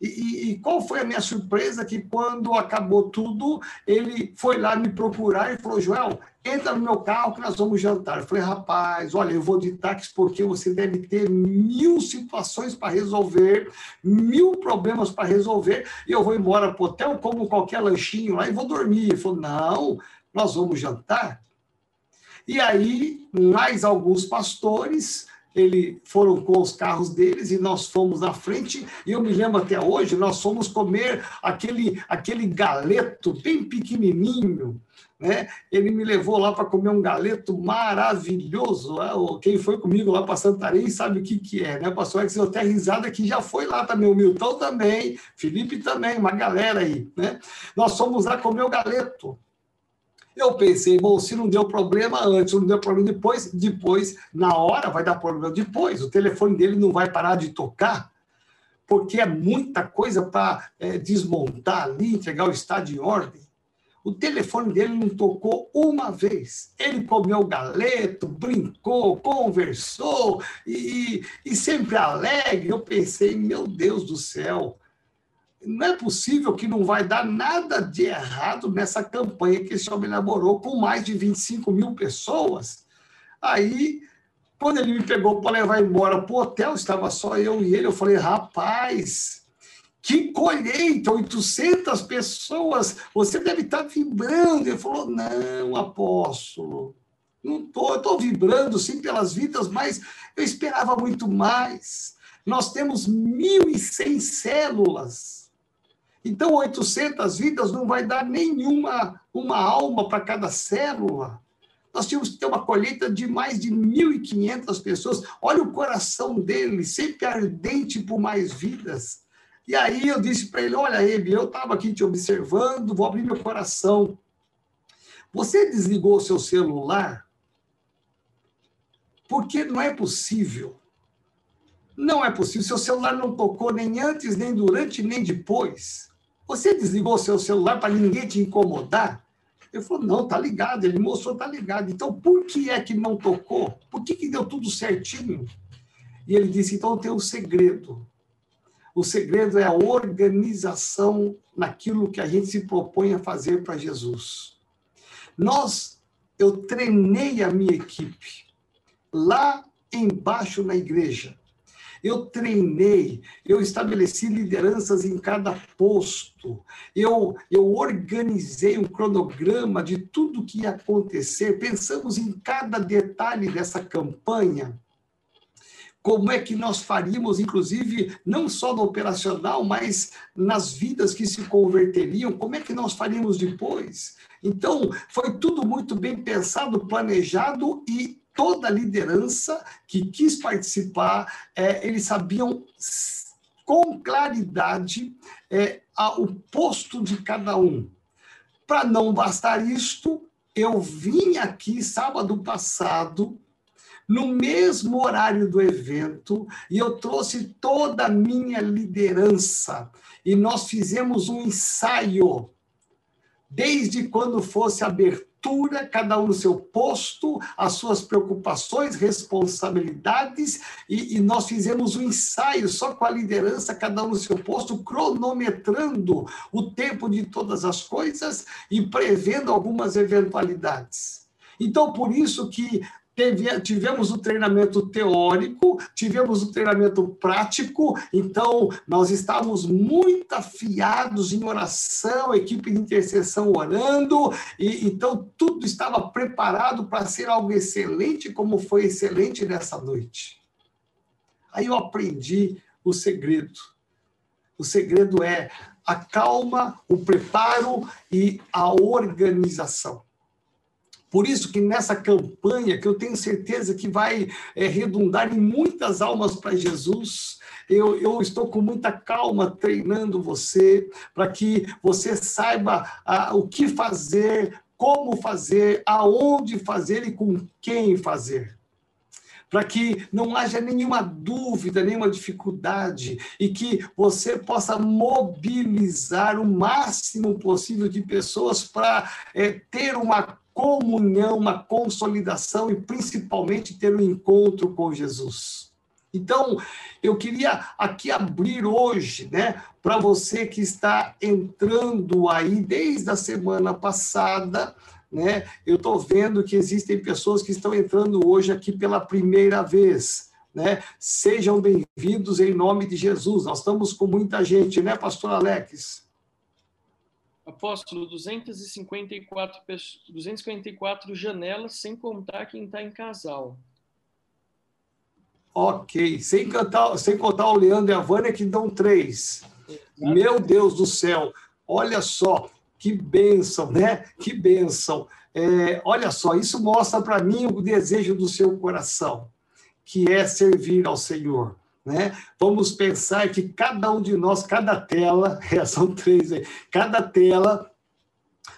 e, e, qual foi a minha surpresa? Que quando acabou tudo, ele foi lá me procurar e falou: Joel, entra no meu carro que nós vamos jantar. Eu falei: rapaz, olha, eu vou de táxi porque você deve ter mil situações para resolver, mil problemas para resolver, e eu vou embora para o hotel, como qualquer lanchinho lá e vou dormir. Ele falou: não, nós vamos jantar. E aí, mais alguns pastores eles foram com os carros deles e nós fomos na frente. E eu me lembro até hoje, nós fomos comer aquele, aquele galeto bem pequenininho. Né? Ele me levou lá para comer um galeto maravilhoso. Né? Quem foi comigo lá para Santarém sabe o que, que é. Né? Pastor Edson até risada que já foi lá também. O Milton também, Felipe também, uma galera aí. Né? Nós fomos lá comer o galeto. Eu pensei, bom, se não deu problema antes, não deu problema depois, depois, na hora vai dar problema depois. O telefone dele não vai parar de tocar, porque é muita coisa para é, desmontar ali, entregar o estado em ordem. O telefone dele não tocou uma vez. Ele comeu galeto, brincou, conversou e, e sempre alegre. Eu pensei, meu Deus do céu, não é possível que não vai dar nada de errado nessa campanha que esse homem elaborou com mais de 25 mil pessoas. Aí, quando ele me pegou para levar embora para o hotel, estava só eu e ele, eu falei, rapaz, que colheita, 800 pessoas, você deve estar tá vibrando. Ele falou, não, apóstolo, não estou, estou vibrando sim pelas vidas, mas eu esperava muito mais. Nós temos 1.100 células Então, 800 vidas não vai dar nenhuma uma alma para cada célula. Nós tínhamos que ter uma colheita de mais de 1.500 pessoas. Olha o coração dele, sempre ardente por mais vidas. E aí eu disse para ele: Olha, Ebe, eu estava aqui te observando, vou abrir meu coração. Você desligou o seu celular? Porque não é possível. Não é possível. Seu celular não tocou nem antes, nem durante, nem depois. Você desligou o seu celular para ninguém te incomodar? Ele falou, não, tá ligado. Ele mostrou, tá ligado. Então, por que é que não tocou? Por que, que deu tudo certinho? E ele disse, então tem um segredo. O segredo é a organização naquilo que a gente se propõe a fazer para Jesus. Nós, eu treinei a minha equipe lá embaixo na igreja eu treinei, eu estabeleci lideranças em cada posto, eu, eu organizei um cronograma de tudo que ia acontecer, pensamos em cada detalhe dessa campanha. Como é que nós faríamos, inclusive, não só no operacional, mas nas vidas que se converteriam, como é que nós faríamos depois? Então, foi tudo muito bem pensado, planejado e toda a liderança que quis participar, é, eles sabiam com claridade é, a, o posto de cada um. Para não bastar isto, eu vim aqui sábado passado, no mesmo horário do evento, e eu trouxe toda a minha liderança, e nós fizemos um ensaio, desde quando fosse abertura cada um no seu posto, as suas preocupações, responsabilidades, e, e, nós fizemos um ensaio só com a liderança, cada um no seu posto, cronometrando o tempo de todas as coisas e prevendo algumas eventualidades. Então, por isso que Teve, tivemos o treinamento teórico, tivemos o treinamento prático, então nós estávamos muito afiados em oração, equipe de intercessão orando, e então tudo estava preparado para ser algo excelente, como foi excelente nessa noite. Aí eu aprendi o segredo. O segredo é a calma, o preparo e a organização. Por isso que nessa campanha, que eu tenho certeza que vai é, redundar em muitas almas para Jesus, eu, eu, estou com muita calma treinando você, para que você saiba ah, o que fazer, como fazer, aonde fazer e com quem fazer. Para que não haja nenhuma dúvida, nenhuma dificuldade e que você possa mobilizar o máximo possível de pessoas para é, ter uma comunhão, uma consolidação e principalmente ter um encontro com Jesus. Então, eu queria aqui abrir hoje, né, para você que está entrando aí desde a semana passada, né? Eu estou vendo que existem pessoas que estão entrando hoje aqui pela primeira vez. Né? Sejam bem-vindos em nome de Jesus. Nós estamos com muita gente, né, pastor Alex? Apóstolo, 254, 254 janelas, sem contar quem está em casal. Ok, sem, cantar, sem contar o Leandro e a Vânia, que dão três. Meu Deus do céu, olha só, que bênção, né? Que bênção. É, olha só, isso mostra para mim o desejo do seu coração, que é servir ao Senhor. Né? Vamos pensar que cada um de nós, cada tela, é, são três cada tela,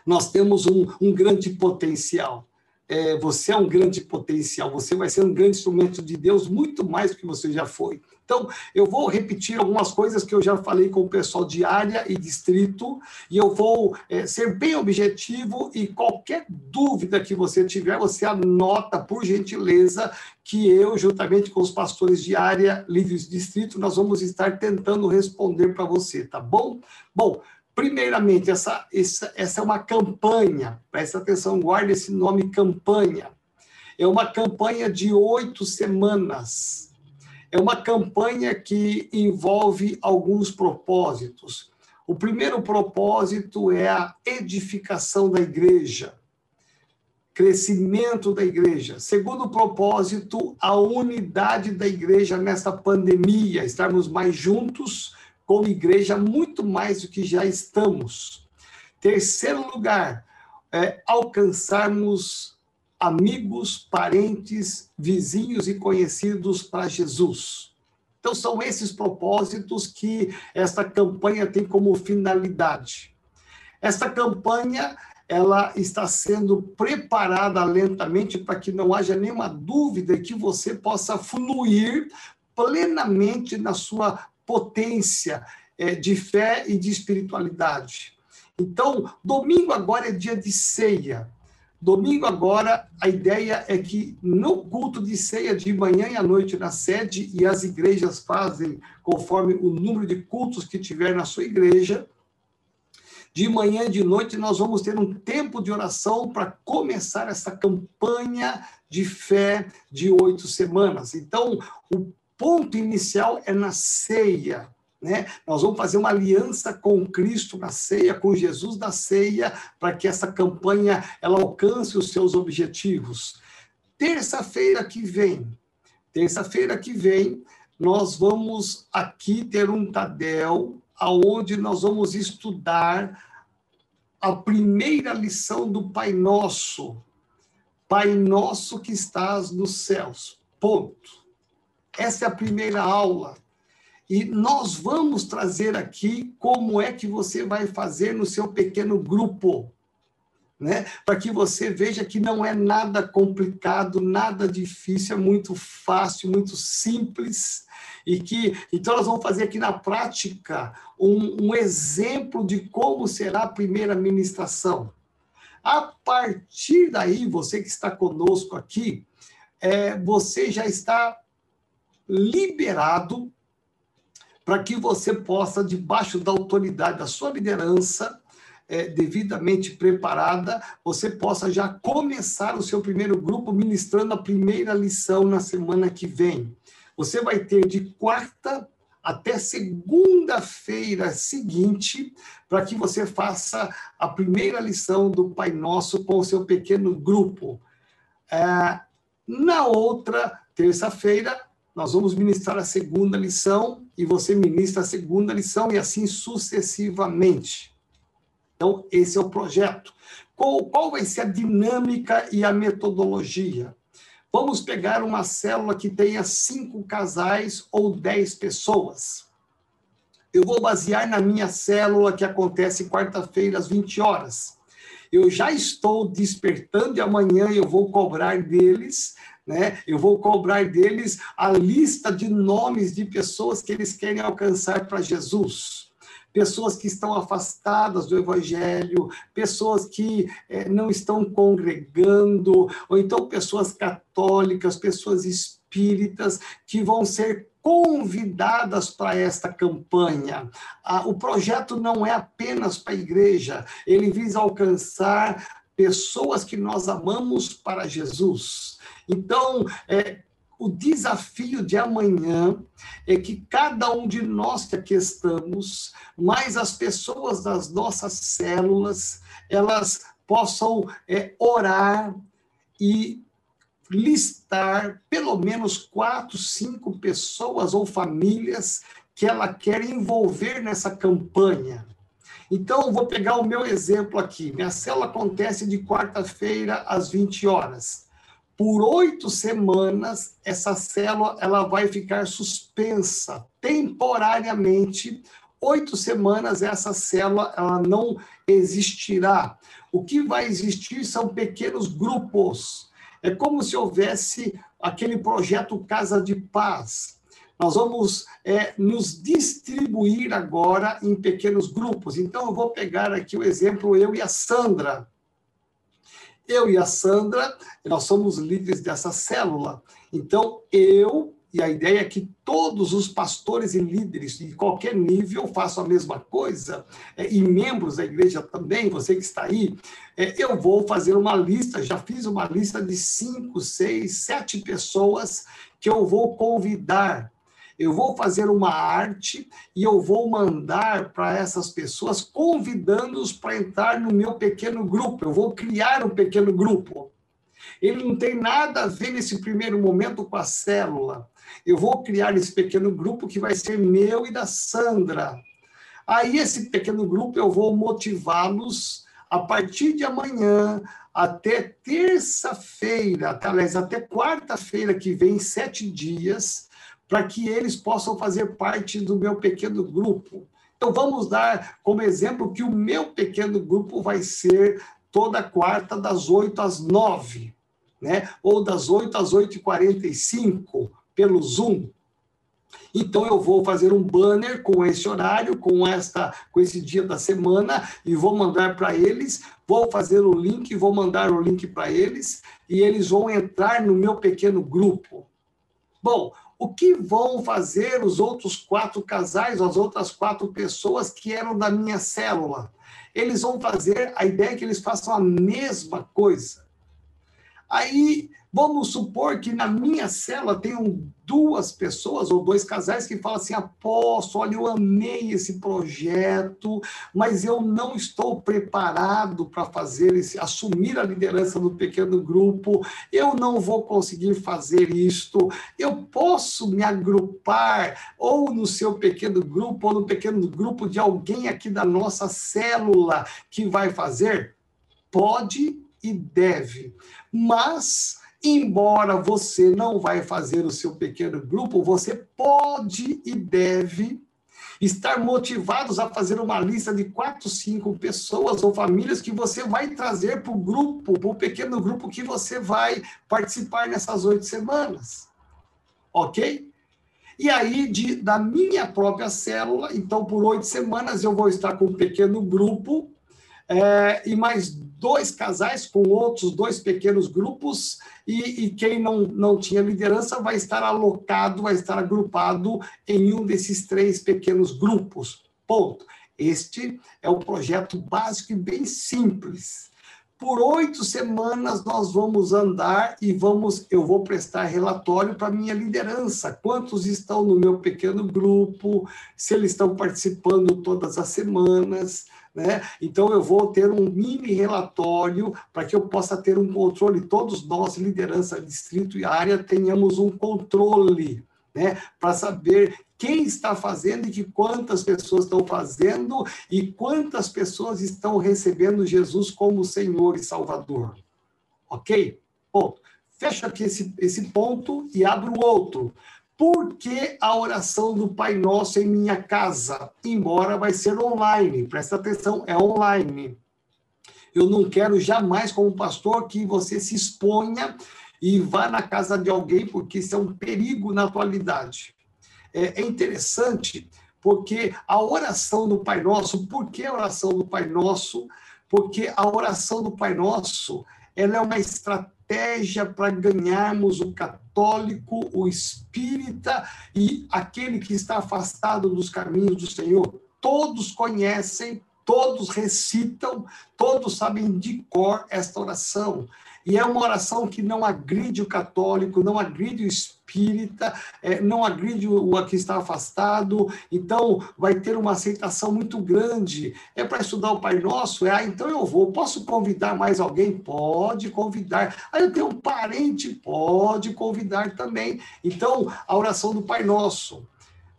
nós temos um, um grande potencial. É, você é um grande potencial, você vai ser um grande instrumento de Deus, muito mais do que você já foi. Então, eu vou repetir algumas coisas que eu já falei com o pessoal de área e distrito, e eu vou é, ser bem objetivo, e qualquer dúvida que você tiver, você anota, por gentileza, que eu, juntamente com os pastores de área, livres distrito, nós vamos estar tentando responder para você, tá bom? Bom, primeiramente, essa, essa, essa é uma campanha, presta atenção, guarde esse nome campanha. É uma campanha de oito semanas é uma campanha que envolve alguns propósitos. O primeiro propósito é a edificação da igreja, crescimento da igreja. Segundo propósito, a unidade da igreja nessa pandemia, estarmos mais juntos, como igreja muito mais do que já estamos. Terceiro lugar, é alcançarmos amigos, parentes, vizinhos e conhecidos para Jesus. Então, são esses propósitos que esta campanha tem como finalidade. Esta campanha ela está sendo preparada lentamente para que não haja nenhuma dúvida que você possa fluir plenamente na sua potência é, de fé e de espiritualidade. Então, domingo agora é dia de ceia. Domingo agora, a ideia é que no culto de ceia de manhã e à noite na sede, e as igrejas fazem conforme o número de cultos que tiver na sua igreja, de manhã e de noite nós vamos ter um tempo de oração para começar essa campanha de fé de oito semanas. Então, o ponto inicial é na ceia. Né? Nós vamos fazer uma aliança com Cristo na ceia, com Jesus na ceia, para que essa campanha ela alcance os seus objetivos. Terça-feira que vem, terça-feira que vem, nós vamos aqui ter um Tadel, aonde nós vamos estudar a primeira lição do Pai Nosso. Pai Nosso que estás nos céus. Ponto. Essa é a primeira aula. E nós vamos trazer aqui como é que você vai fazer no seu pequeno grupo. Né? Para que você veja que não é nada complicado, nada difícil, é muito fácil, muito simples e que então nós vamos fazer aqui na prática um, um exemplo de como será a primeira ministração. A partir daí, você que está conosco aqui, é, você já está liberado para que você possa, debaixo da autoridade da sua liderança, é, devidamente preparada, você possa já começar o seu primeiro grupo ministrando a primeira lição na semana que vem. Você vai ter de quarta até segunda-feira seguinte, para que você faça a primeira lição do Pai Nosso com o seu pequeno grupo. É, na outra terça-feira, nós vamos ministrar a segunda lição e você ministra a segunda lição e assim sucessivamente. Então, esse é o projeto. Qual, qual vai ser a dinâmica e a metodologia? Vamos pegar uma célula que tenha cinco casais ou dez pessoas. Eu vou basear na minha célula que acontece quarta-feira às 20 horas. Eu já estou despertando e amanhã eu vou cobrar deles né? Eu vou cobrar deles a lista de nomes de pessoas que eles querem alcançar para Jesus. Pessoas que estão afastadas do Evangelho, pessoas que eh, não estão congregando, ou então pessoas católicas, pessoas espíritas, que vão ser convidadas para esta campanha. Ah, o projeto não é apenas para a igreja, ele visa alcançar pessoas que nós amamos para Jesus. Então, é, o desafio de amanhã é que cada um de nós que aqui estamos, mais as pessoas das nossas células, elas possam é, orar e listar pelo menos quatro, cinco pessoas ou famílias que ela quer envolver nessa campanha. Então, vou pegar o meu exemplo aqui. Minha célula acontece de quarta-feira às 20 horas por oito semanas, essa célula ela vai ficar suspensa temporariamente. Oito semanas, essa célula ela não existirá. O que vai existir são pequenos grupos. É como se houvesse aquele projeto Casa de Paz. Nós vamos é, nos distribuir agora em pequenos grupos. Então, eu vou pegar aqui o exemplo, eu e a Sandra. Eu e a Sandra, nós somos líderes dessa célula. Então, eu, e a ideia é que todos os pastores e líderes de qualquer nível façam a mesma coisa, é, e membros da igreja também, você que está aí, é, eu vou fazer uma lista, já fiz uma lista de cinco, seis, sete pessoas que eu vou convidar eu vou fazer uma arte e eu vou mandar para essas pessoas, convidando-os para entrar no meu pequeno grupo. Eu vou criar um pequeno grupo. Ele não tem nada a ver nesse primeiro momento com a célula. Eu vou criar esse pequeno grupo que vai ser meu e da Sandra. Aí, esse pequeno grupo, eu vou motivá-los a partir de amanhã até terça-feira, aliás, até quarta-feira que vem, sete dias, para que eles possam fazer parte do meu pequeno grupo. Então, vamos dar como exemplo que o meu pequeno grupo vai ser toda quarta, das 8 às 9, né? ou das 8 às 8h45, pelo Zoom. Então eu vou fazer um banner com esse horário, com esta, com esse dia da semana e vou mandar para eles. Vou fazer o link, vou mandar o link para eles e eles vão entrar no meu pequeno grupo. Bom, o que vão fazer os outros quatro casais, as outras quatro pessoas que eram da minha célula? Eles vão fazer, a ideia que eles façam a mesma coisa. Aí Vamos supor que na minha cela tenham duas pessoas ou dois casais que falam assim: apóstolo, olha, eu amei esse projeto, mas eu não estou preparado para fazer esse, assumir a liderança do pequeno grupo, eu não vou conseguir fazer isto. Eu posso me agrupar ou no seu pequeno grupo, ou no pequeno grupo de alguém aqui da nossa célula que vai fazer? Pode e deve, mas embora você não vai fazer o seu pequeno grupo, você pode e deve estar motivados a fazer uma lista de quatro, cinco pessoas ou famílias que você vai trazer para o grupo, para o pequeno grupo que você vai participar nessas oito semanas. Ok? E aí, de, da minha própria célula, então, por oito semanas, eu vou estar com um pequeno grupo é, e mais dois casais com outros dois pequenos grupos, e, e, quem não, não tinha liderança vai estar alocado, vai estar agrupado em um desses três pequenos grupos. Ponto. Este é o projeto básico e bem simples. Por oito semanas nós vamos andar e vamos, eu vou prestar relatório para minha liderança. Quantos estão no meu pequeno grupo? Se eles estão participando todas as semanas? Né? Então, eu vou ter um mini relatório para que eu possa ter um controle. Todos nós, liderança, distrito e área, tenhamos um controle né? para saber quem está fazendo e quantas pessoas estão fazendo e quantas pessoas estão recebendo Jesus como Senhor e Salvador. Ok? Ponto. Fecha aqui esse, esse ponto e abro outro. Por que a oração do Pai Nosso em minha casa? Embora vai ser online, presta atenção, é online. Eu não quero jamais, como pastor, que você se exponha e vá na casa de alguém, porque isso é um perigo na atualidade. É, é interessante, porque a oração do Pai Nosso, por que a oração do Pai Nosso? Porque a oração do Pai Nosso, ela é uma estratégia para ganharmos o católico o espírita e aquele que está afastado dos caminhos do Senhor. Todos conhecem, todos recitam, todos sabem de cor esta oração. E é uma oração que não agride o católico, não agride o espírita, é, não agride o, o que está afastado. Então, vai ter uma aceitação muito grande. É para estudar o Pai Nosso? É, ah, então eu vou. Posso convidar mais alguém? Pode convidar. Ah, eu tenho um parente? Pode convidar também. Então, a oração do Pai Nosso.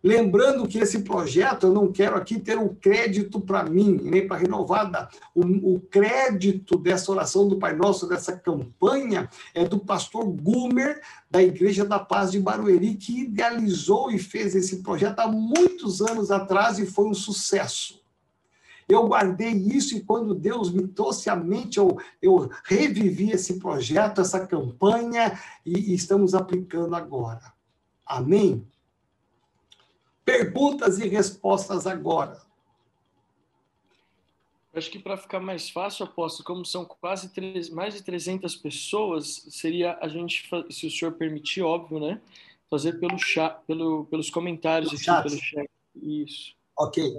Lembrando que esse projeto, eu não quero aqui ter um crédito para mim, nem para renovada. O, o, crédito dessa oração do Pai Nosso, dessa campanha, é do pastor Gumer, da Igreja da Paz de Barueri, que idealizou e fez esse projeto há muitos anos atrás e foi um sucesso. Eu guardei isso e quando Deus me trouxe à mente, eu, eu revivi esse projeto, essa campanha, e, e estamos aplicando agora. Amém? Perguntas e respostas agora. Acho que para ficar mais fácil, aposto, como são quase três, mais de 300 pessoas, seria a gente, se o senhor permitir, óbvio, né? Fazer pelo chat, pelo, pelos comentários, aqui, chat. pelo chat. Isso. Ok.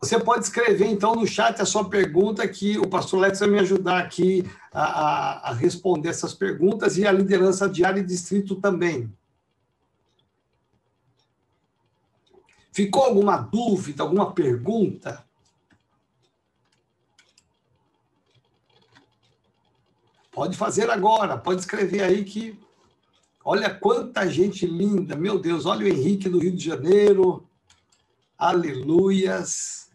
Você pode escrever, então, no chat a sua pergunta, que o pastor Lex vai me ajudar aqui a, a, a responder essas perguntas e a liderança diária e distrito também. Ficou alguma dúvida, alguma pergunta? Pode fazer agora, pode escrever aí que. Olha quanta gente linda, meu Deus, olha o Henrique do Rio de Janeiro. Aleluias.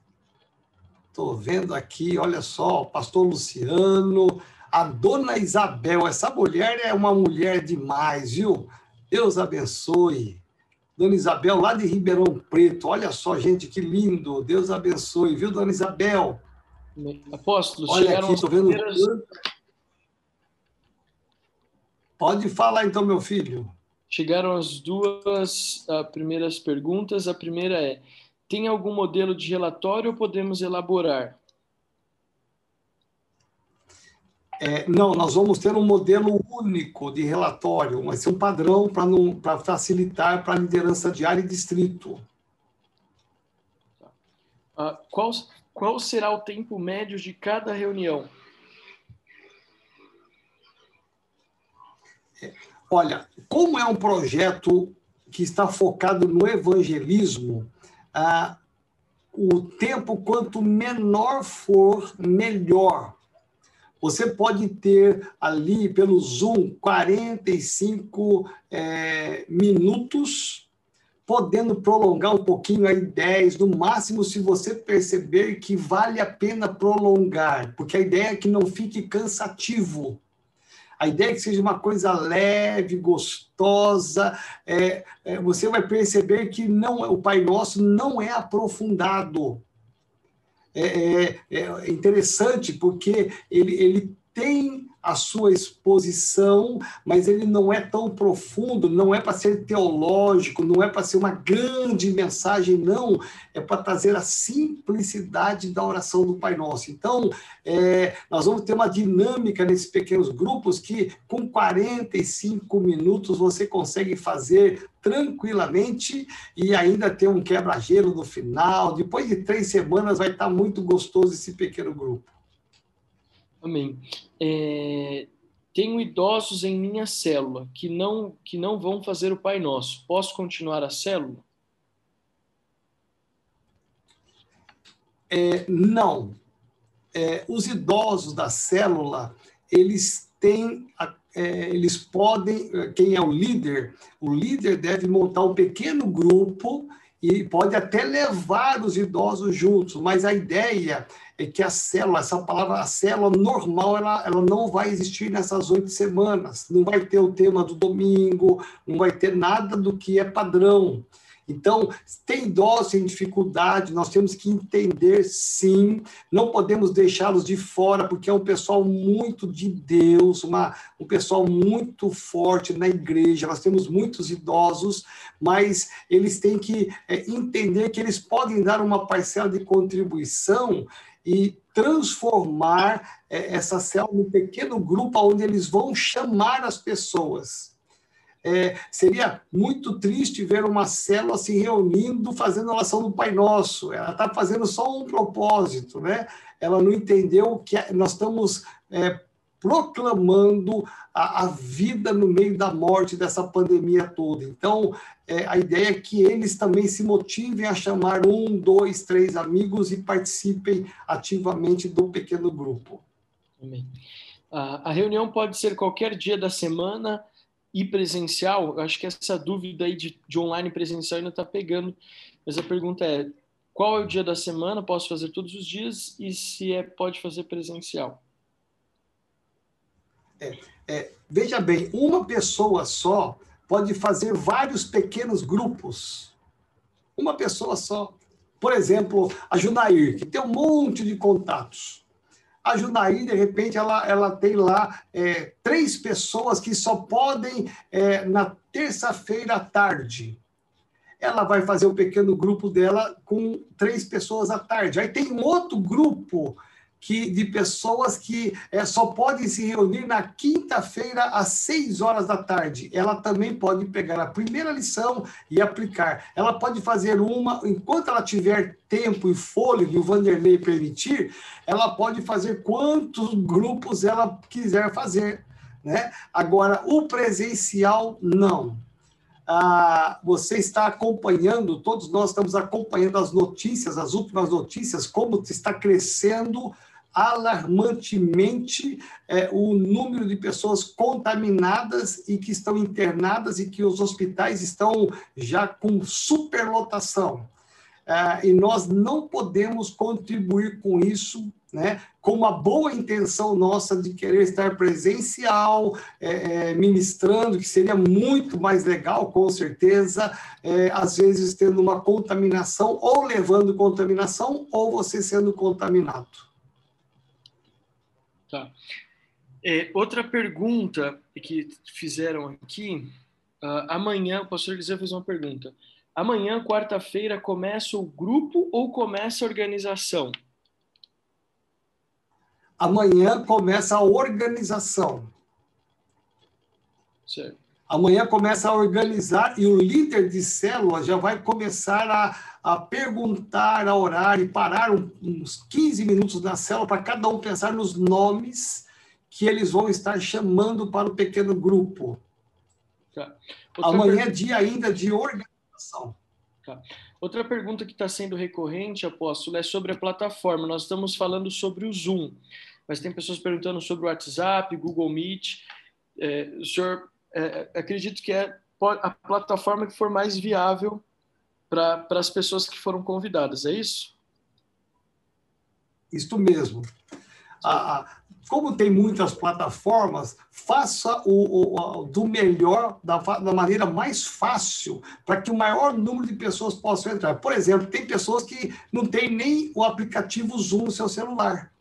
Estou vendo aqui, olha só, o pastor Luciano, a dona Isabel, essa mulher é uma mulher demais, viu? Deus abençoe. Dona Isabel, lá de Ribeirão Preto, olha só, gente, que lindo. Deus abençoe, viu, Dona Isabel? Apóstolos, olha aqui, estou vendo. Primeiras... Pode falar então, meu filho. Chegaram as duas uh, primeiras perguntas. A primeira é: tem algum modelo de relatório ou podemos elaborar? É, não, nós vamos ter um modelo único de relatório, vai ser um padrão para facilitar para a liderança de área e distrito. Uh, qual, qual será o tempo médio de cada reunião? Olha, como é um projeto que está focado no evangelismo, ah, o tempo quanto menor for, melhor. Você pode ter ali pelo Zoom 45 é, minutos, podendo prolongar um pouquinho aí 10, no máximo se você perceber que vale a pena prolongar, porque a ideia é que não fique cansativo. A ideia é que seja uma coisa leve, gostosa. É, é, você vai perceber que não, o Pai Nosso não é aprofundado. É, é, é interessante porque ele, ele tem a sua exposição, mas ele não é tão profundo, não é para ser teológico, não é para ser uma grande mensagem, não, é para trazer a simplicidade da oração do Pai Nosso. Então, é, nós vamos ter uma dinâmica nesses pequenos grupos que, com 45 minutos, você consegue fazer tranquilamente e ainda ter um quebra-gelo no final. Depois de três semanas, vai estar muito gostoso esse pequeno grupo. Amém. É, tenho idosos em minha célula que não que não vão fazer o Pai Nosso. Posso continuar a célula? É, não. É, os idosos da célula eles têm é, eles podem quem é o líder o líder deve montar um pequeno grupo e pode até levar os idosos juntos, mas a ideia é que a célula, essa palavra, a célula normal, ela, ela não vai existir nessas oito semanas. Não vai ter o tema do domingo, não vai ter nada do que é padrão. Então, tem idosos em dificuldade, nós temos que entender sim, não podemos deixá-los de fora, porque é um pessoal muito de Deus, uma, um pessoal muito forte na igreja, nós temos muitos idosos, mas eles têm que é, entender que eles podem dar uma parcela de contribuição e transformar é, essa célula num pequeno grupo onde eles vão chamar as pessoas. É, seria muito triste ver uma célula se reunindo, fazendo a oração do Pai Nosso. Ela está fazendo só um propósito, né? Ela não entendeu que nós estamos é, proclamando a, a, vida no meio da morte dessa pandemia toda. Então, é, a ideia é que eles também se motivem a chamar um, dois, três amigos e participem ativamente do pequeno grupo. Amém. A, a reunião pode ser qualquer dia da semana e presencial, eu acho que essa dúvida aí de, de online e presencial ainda está pegando, mas a pergunta é, qual é o dia da semana? Posso fazer todos os dias? E se é, pode fazer presencial? É, é, veja bem, uma pessoa só pode fazer vários pequenos grupos. Uma pessoa só. Por exemplo, a Junair, que tem um monte de contatos. A Junaí, de repente, ela, ela tem lá é, três pessoas que só podem é, na terça-feira à tarde. Ela vai fazer o um pequeno grupo dela com três pessoas à tarde. Aí tem um outro grupo que, de pessoas que é, só podem se reunir na quinta-feira às seis horas da tarde. Ela também pode pegar a primeira lição e aplicar. Ela pode fazer uma, enquanto ela tiver tempo e fôlego, e o Vanderlei permitir, ela pode fazer quantos grupos ela quiser fazer. Né? Agora, o presencial, não. Ah, você está acompanhando, todos nós estamos acompanhando as notícias, as últimas notícias, como está crescendo alarmantemente é, o número de pessoas contaminadas e que estão internadas e que os hospitais estão já com superlotação. É, e nós não podemos contribuir com isso né, com uma boa intenção nossa de querer estar presencial, é, é, ministrando, que seria muito mais legal, com certeza, é, às vezes tendo uma contaminação, ou levando contaminação, ou você sendo contaminado. Tá. É, outra pergunta que fizeram aqui, uh, amanhã, o pastor Eliseu fez uma pergunta. Amanhã, quarta-feira, começa o grupo ou começa a organização? Amanhã começa a organização. Certo. Amanhã começa a organizar e o líder de célula já vai começar a, a perguntar, a orar e parar uns 15 minutos na célula para cada um pensar nos nomes que eles vão estar chamando para o pequeno grupo. Tá. Amanhã é dia ainda de organização. Tá. Outra pergunta que está sendo recorrente, apóstolo, é sobre a plataforma. Nós estamos falando sobre o Zoom, mas tem pessoas perguntando sobre o WhatsApp, Google Meet. É, o senhor é, é acredito que é a plataforma que for mais viável para as pessoas que foram convidadas, é isso? Isso mesmo. A, como tem muitas plataformas, faça o, o, do melhor, da, da, maneira mais fácil, para que o maior número de pessoas possam entrar. Por exemplo, tem pessoas que não têm nem o aplicativo Zoom no seu celular.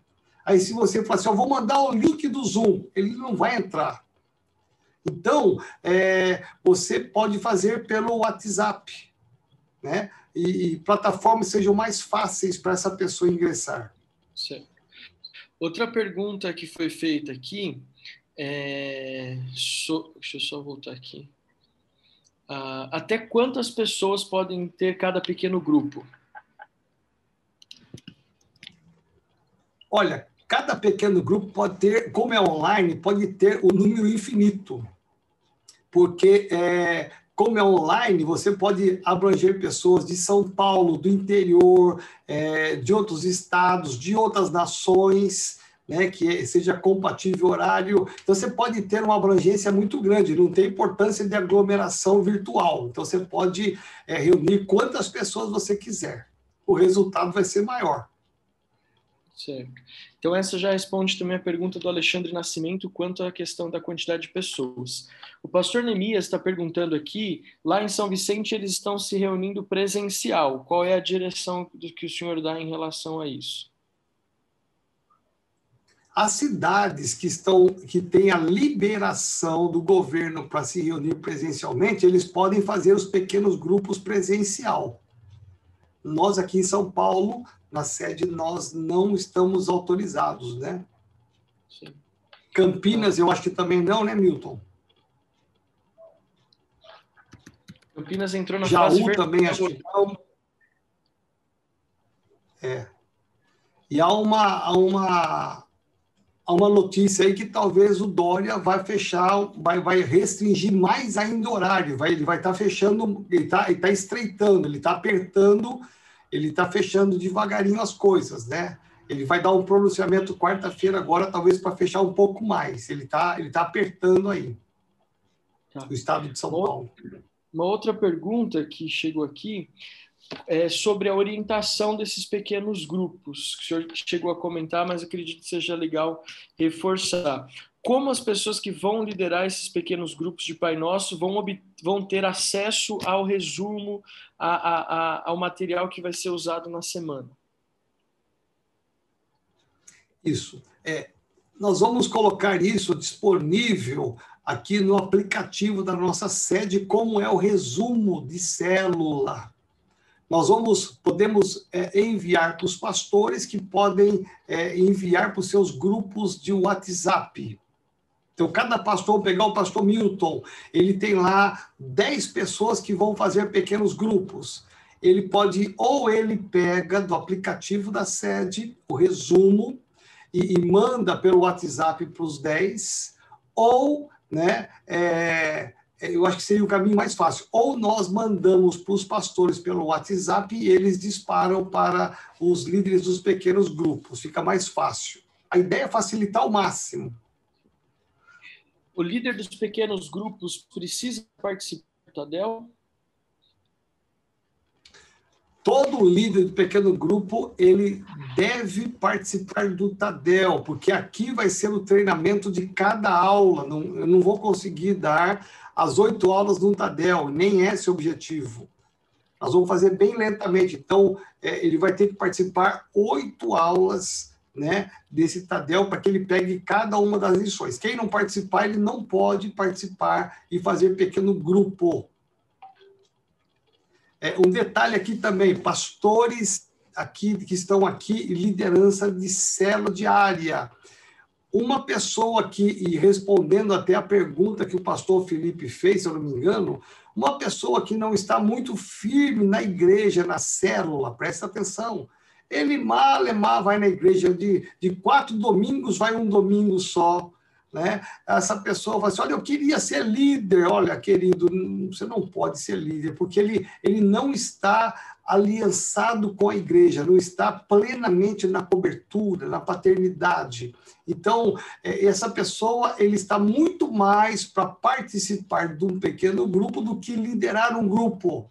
Aí, se você falar assim, eu vou mandar o link do Zoom, ele não vai entrar. Então, é, você pode fazer pelo WhatsApp, né? E, e plataformas sejam mais fáceis para essa pessoa ingressar. Certo. Outra pergunta que foi feita aqui é. So, deixa eu só voltar aqui. Uh, até quantas pessoas podem ter cada pequeno grupo? Olha, cada pequeno grupo pode ter, como é online, pode ter o número infinito. Porque, é, como é online, você pode abranger pessoas de São Paulo, do interior, é, de outros estados, de outras nações, né, que seja compatível horário. Então, você pode ter uma abrangência muito grande, não tem importância de aglomeração virtual. Então, você pode é, reunir quantas pessoas você quiser. O resultado vai ser maior. Certo. Então, essa já responde também a pergunta do Alexandre Nascimento quanto à questão da quantidade de pessoas. O pastor Neemias está perguntando aqui: lá em São Vicente, eles estão se reunindo presencial. Qual é a direção que o senhor dá em relação a isso? As cidades que estão que têm a liberação do governo para se reunir presencialmente, eles podem fazer os pequenos grupos presencial. Nós aqui em São Paulo, na sede, nós não estamos autorizados, né? Sim. Campinas, eu acho que também não, né, Milton? Campinas entrou na Jaú fase também acho que não. É. E há uma, há uma há uma notícia aí que talvez o Dória vai fechar, vai, vai restringir mais ainda o horário, vai, ele vai estar tá fechando, ele está tá estreitando, ele está apertando, ele está fechando devagarinho as coisas, né? Ele vai dar um pronunciamento quarta-feira agora, talvez para fechar um pouco mais. Ele está ele tá apertando aí. Tá. O estado de São Paulo. Uma outra pergunta que chegou aqui é, sobre a orientação desses pequenos grupos, que o senhor chegou a comentar, mas acredito que seja legal reforçar. Como as pessoas que vão liderar esses pequenos grupos de Pai Nosso vão, vão ter acesso ao resumo, a, a, a, ao material que vai ser usado na semana? Isso. É, nós vamos colocar isso disponível aqui no aplicativo da nossa sede, como é o resumo de célula nós vamos podemos é, enviar para os pastores que podem é, enviar para os seus grupos de WhatsApp. Então, cada pastor, pegar o pastor Milton, ele tem lá 10 pessoas que vão fazer pequenos grupos. Ele pode, ou ele pega do aplicativo da sede o resumo e, e manda pelo WhatsApp para os 10, ou né, é, é, eu acho que seria o caminho mais fácil. Ou nós mandamos para os pastores pelo WhatsApp e eles disparam para os líderes dos pequenos grupos, fica mais fácil. A ideia é facilitar ao máximo. O líder dos pequenos grupos precisa participar do Tadel? todo líder do pequeno grupo ele deve participar do Tadel, porque aqui vai ser o treinamento de cada aula. Não, eu não vou conseguir dar as oito aulas no Tadel, nem esse é o objetivo. Nós vamos fazer bem lentamente. Então, é, ele vai ter que participar oito aulas né, desse Tadel para que ele pegue cada uma das lições. Quem não participar, ele não pode participar e fazer pequeno grupo. É, um detalhe aqui também, pastores aqui que estão aqui liderança de célula diária. Uma pessoa aqui, e respondendo até a pergunta que o pastor Felipe fez, se eu não me engano, uma pessoa que não está muito firme na igreja, na célula, presta atenção. Ele mal, mal vai na igreja de, de quatro domingos, vai um domingo só né? Essa pessoa fala assim: olha, eu queria ser líder. Olha, querido, você não pode ser líder, porque ele, ele não está aliançado com a igreja, não está plenamente na cobertura, na paternidade. Então, é, essa pessoa ele está muito mais para participar de um pequeno grupo do que liderar um grupo.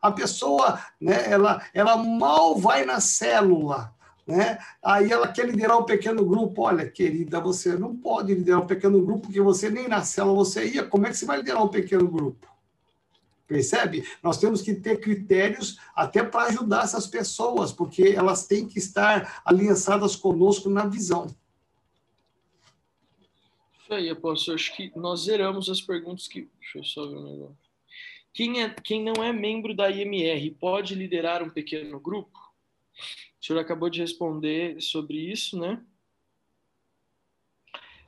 A pessoa, né, ela, ela mal vai na célula, né? Aí ela quer liderar um pequeno grupo. Olha, querida, você não pode liderar um pequeno grupo porque você nem na célula você ia. Como é que você vai liderar um pequeno grupo? Percebe? Nós temos que ter critérios até para ajudar essas pessoas, porque elas têm que estar aliançadas conosco na visão. Isso aí, apóstolo. Acho que nós zeramos as perguntas que. Deixa eu só ver um negócio. Quem, é, quem não é membro da IMR pode liderar um pequeno grupo? O senhor acabou de responder sobre isso, né?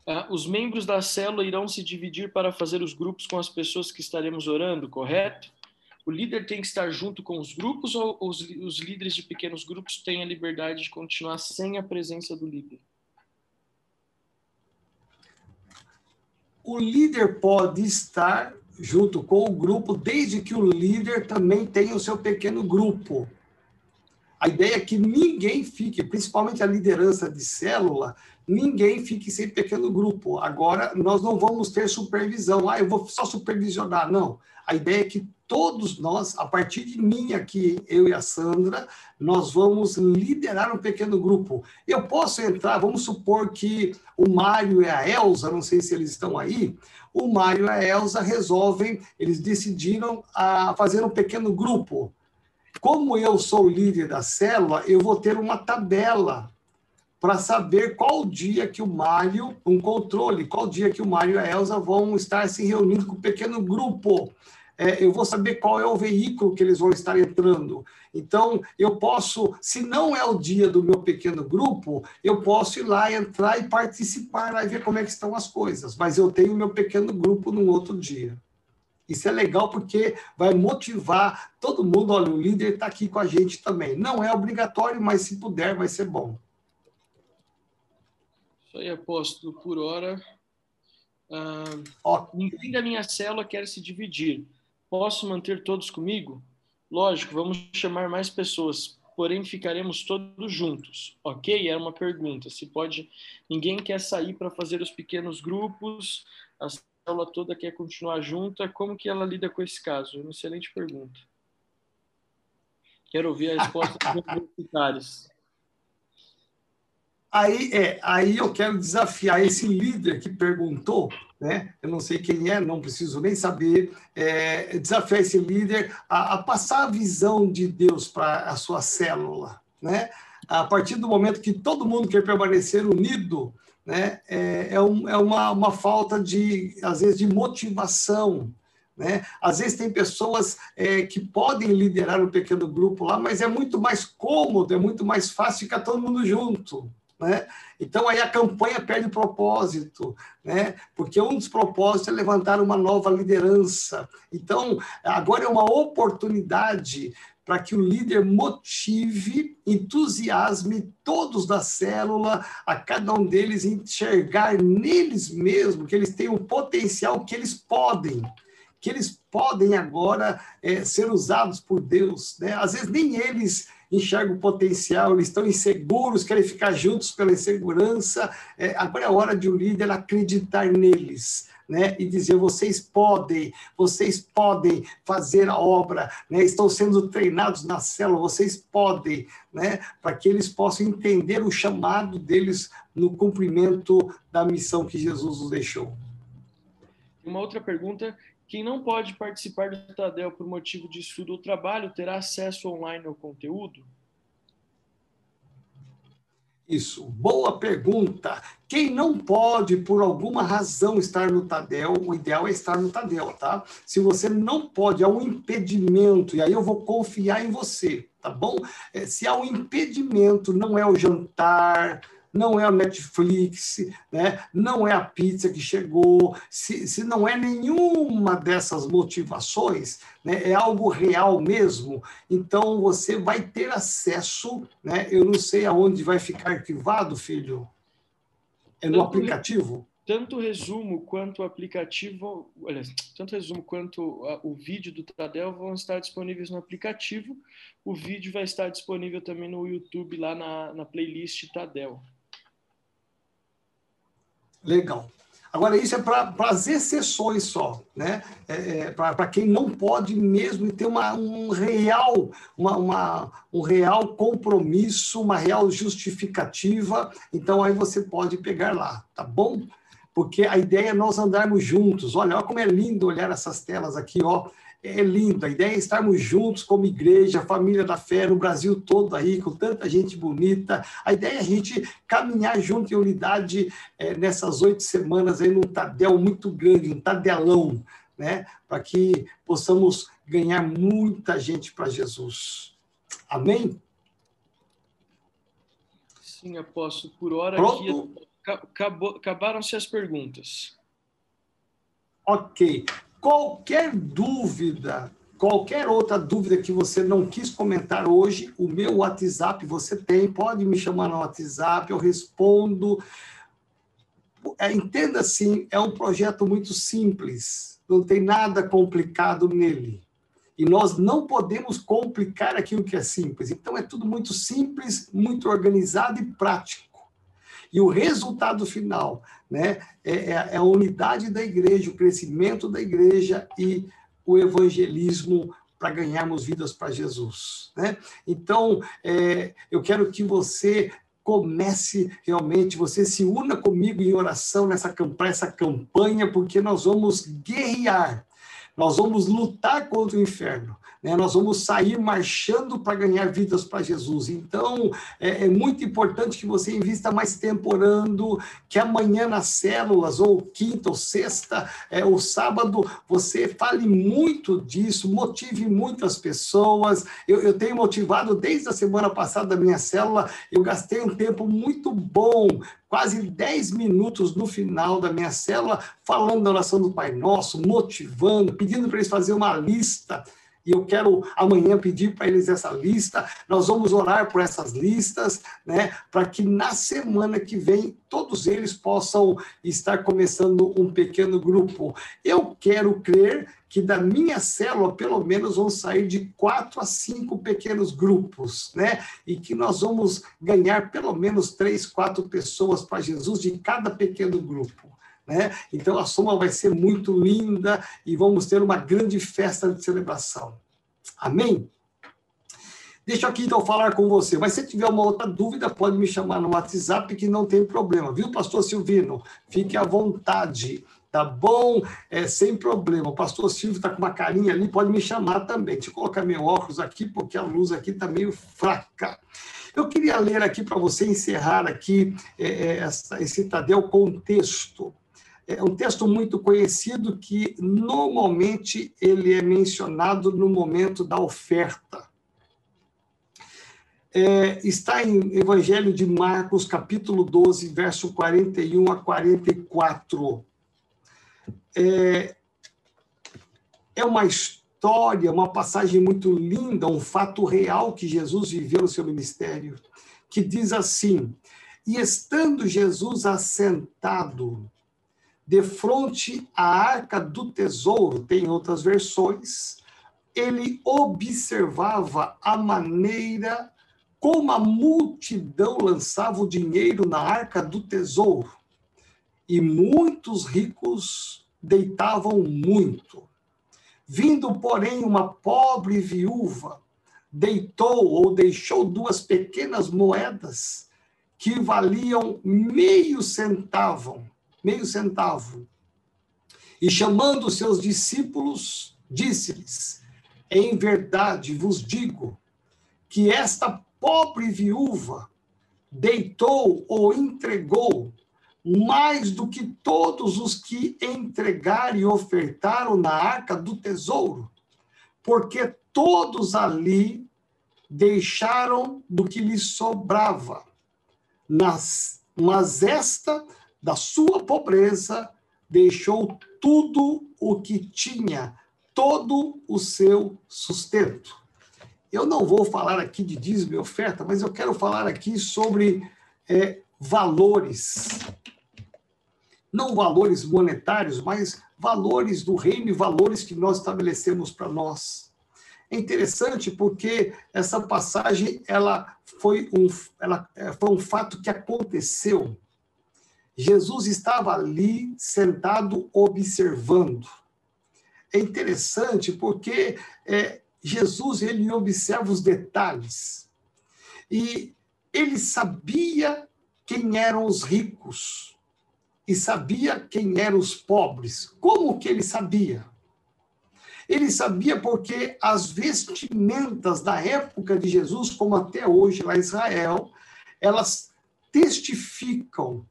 Ah, os membros da célula irão se dividir para fazer os grupos com as pessoas que estaremos orando, correto? O líder tem que estar junto com os grupos ou os, os líderes de pequenos grupos têm a liberdade de continuar sem a presença do líder? O líder pode estar junto com o grupo, desde que o líder também tenha o seu pequeno grupo. A ideia é que ninguém fique, principalmente a liderança de célula, ninguém fique sem pequeno grupo. Agora, nós não vamos ter supervisão. Ah, eu vou só supervisionar. Não. A ideia é que todos nós, a partir de mim aqui, eu e a Sandra, nós vamos liderar um pequeno grupo. Eu posso entrar, vamos supor que o Mário e a Elza, não sei se eles estão aí, o Mário e a Elza resolvem, eles decidiram a fazer um pequeno grupo. Como eu sou líder da célula, eu vou ter uma tabela para saber qual dia que o Mário, um controle, qual dia que o Mário e a Elza vão estar se reunindo com um pequeno grupo. É, eu vou saber qual é o veículo que eles vão estar entrando. Então, eu posso, se não é o dia do meu pequeno grupo, eu posso ir lá, entrar e participar lá e ver como é que estão as coisas. Mas eu tenho meu pequeno grupo num outro dia. Isso é legal porque vai motivar todo mundo. Olha, o líder está aqui com a gente também. Não é obrigatório, mas se puder, vai ser bom. Isso aí, apóstolo, por hora. Ah, ninguém da minha célula quer se dividir. Posso manter todos comigo? Lógico, vamos chamar mais pessoas, porém ficaremos todos juntos. Ok? Era uma pergunta. Se pode. Ninguém quer sair para fazer os pequenos grupos, as aula toda quer continuar junta, como que ela lida com esse caso? Uma excelente pergunta. Quero ouvir a resposta dos universitários. Aí, é, aí eu quero desafiar esse líder que perguntou, né? Eu não sei quem é, não preciso nem saber. É, desafiar esse líder a, a passar a visão de Deus para a sua célula, né? A partir do momento que todo mundo quer permanecer unido, né, é, é, um, é uma, uma falta de, às vezes, de motivação. Né? Às vezes tem pessoas é, que podem liderar um pequeno grupo lá, mas é muito mais cômodo, é muito mais fácil ficar todo mundo junto. Né? Então aí a campanha perde propósito, né? Porque um dos propósitos é levantar uma nova liderança. Então agora é uma oportunidade para que o líder motive, entusiasme todos da célula, a cada um deles enxergar neles mesmos que eles têm um potencial que eles podem, que eles podem agora é, ser usados por Deus. Né? Às vezes nem eles enxergam o potencial, eles estão inseguros, querem ficar juntos pela insegurança. É, agora é a hora de um líder acreditar neles. Né, e dizer vocês podem, vocês podem fazer a obra, né, estão sendo treinados na célula, vocês podem, né, para que eles possam entender o chamado deles no cumprimento da missão que Jesus nos deixou. Uma outra pergunta quem não pode participar do Tadel por motivo de estudo ou trabalho terá acesso online ao conteúdo? Isso, boa pergunta. Quem não pode, por alguma razão, estar no Tadel, o ideal é estar no Tadel, tá? Se você não pode, há um impedimento, e aí eu vou confiar em você, tá bom? É, se há um impedimento, não é o jantar, não é o Netflix, né? não é a pizza que chegou, se, se não é nenhuma dessas motivações, né? é algo real mesmo, então você vai ter acesso, né? eu não sei aonde vai ficar arquivado, filho, é no tanto, aplicativo? Tanto o resumo quanto o aplicativo, olha, tanto o resumo quanto o vídeo do Tadel vão estar disponíveis no aplicativo, o vídeo vai estar disponível também no YouTube, lá na, na playlist Tadel. Legal. Agora, isso é para as exceções só, né? É, é para quem não pode mesmo ter uma, um, real, uma, uma, um real compromisso, uma real justificativa. Então, aí você pode pegar lá, tá bom? Porque a ideia é nós andarmos juntos. Olha, olha como é lindo olhar essas telas aqui, ó é lindo. A ideia é estarmos juntos como igreja, família da fé, no Brasil todo aí, com tanta gente bonita. A ideia é a gente caminhar junto em unidade é, nessas oito semanas aí num tadel muito grande, um tadelão, né? Para que possamos ganhar muita gente para Jesus. Amém? Sim, apóstolo. Por hora Pronto? aqui acabaram-se as perguntas. Ok. Qualquer dúvida, qualquer outra dúvida que você não quis comentar hoje, o meu WhatsApp você tem, pode me chamar no WhatsApp, eu respondo. É, entenda assim, é um projeto muito simples, não tem nada complicado nele. E nós não podemos complicar aquilo que é simples. Então é tudo muito simples, muito organizado e prático. E o resultado final né, é, é, é a unidade da igreja, o crescimento da igreja e o evangelismo para ganharmos vidas para Jesus. Né? Então, é, eu quero que você comece realmente, você se una comigo em oração nessa essa campanha, porque nós vamos guerrear, nós vamos lutar contra o inferno, né? Nós vamos sair marchando para ganhar vidas para Jesus. Então, é, é, muito importante que você invista mais tempo orando, que amanhã nas células, ou quinta, ou sexta, é, ou sábado, você fale muito disso, motive muitas pessoas. Eu, eu tenho motivado desde a semana passada da minha célula, eu gastei um tempo muito bom quase 10 minutos no final da minha célula, falando da oração do Pai Nosso, motivando, pedindo para eles fazerem uma lista e eu quero amanhã pedir para eles essa lista. Nós vamos orar por essas listas, né, para que na semana que vem todos eles possam estar começando um pequeno grupo. Eu quero crer que da minha célula, pelo menos, vão sair de quatro a cinco pequenos grupos, né? E que nós vamos ganhar pelo menos três, quatro pessoas para Jesus de cada pequeno grupo. Né? Então a soma vai ser muito linda e vamos ter uma grande festa de celebração. Amém? Deixa aqui então falar com você. Mas se tiver uma outra dúvida, pode me chamar no WhatsApp que não tem problema, viu, pastor Silvino? Fique à vontade, tá bom? É sem problema. O pastor Silvio está com uma carinha ali, pode me chamar também. Deixa eu colocar meu óculos aqui, porque a luz aqui está meio fraca. Eu queria ler aqui para você encerrar aqui é, é essa, esse Tadeu contexto é um texto muito conhecido que normalmente ele é mencionado no momento da oferta. É, está em Evangelho de Marcos, capítulo 12, verso 41 a 44. É, é uma história, uma passagem muito linda, um fato real que Jesus viveu no seu ministério, que diz assim: E estando Jesus assentado de frente à arca do tesouro, tem outras versões, ele observava a maneira como a multidão lançava o dinheiro na arca do tesouro, e muitos ricos deitavam muito. Vindo, porém, uma pobre viúva, deitou ou deixou duas pequenas moedas que valiam meio centavo, meio centavo. E chamando seus discípulos, disse-lhes: Em verdade vos digo que esta pobre viúva deitou ou entregou mais do que todos os que entregaram e ofertaram na arca do tesouro, porque todos ali deixaram do que lhes sobrava. Nas, mas esta, da sua pobreza, deixou tudo o que tinha, todo o seu sustento. Eu não vou falar aqui de dízimo e oferta, mas eu quero falar aqui sobre é, valores. Não valores monetários, mas valores do reino e valores que nós estabelecemos para nós. É interessante porque essa passagem ela foi, um, ela é, foi um fato que aconteceu. Jesus estava ali sentado observando. É interessante porque é, Jesus ele observa os detalhes. E ele sabia quem eram os ricos e sabia quem eram os pobres. Como que ele sabia? Ele sabia porque as vestimentas da época de Jesus, como até hoje lá em Israel, elas testificam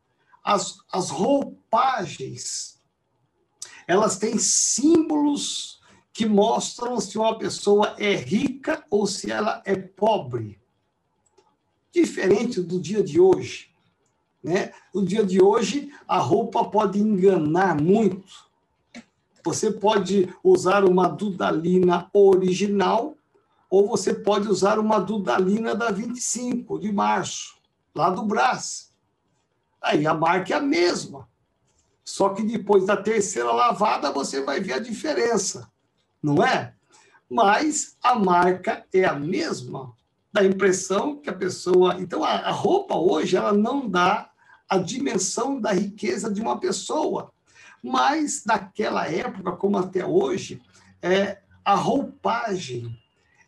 as, as roupagens, elas têm símbolos que mostram se uma pessoa é rica ou se ela é pobre. Diferente do dia de hoje. Né? No dia de hoje, a roupa pode enganar muito. Você pode usar uma Dudalina original ou você pode usar uma Dudalina da 25 de março, lá do Brás. Aí a marca é a mesma. Só que depois da terceira lavada você vai ver a diferença não é? Mas a marca é a mesma, dá a impressão que a pessoa. Então, a, roupa hoje, ela não dá a dimensão da riqueza de uma pessoa. Mas, naquela época, como até hoje, é, a roupagem,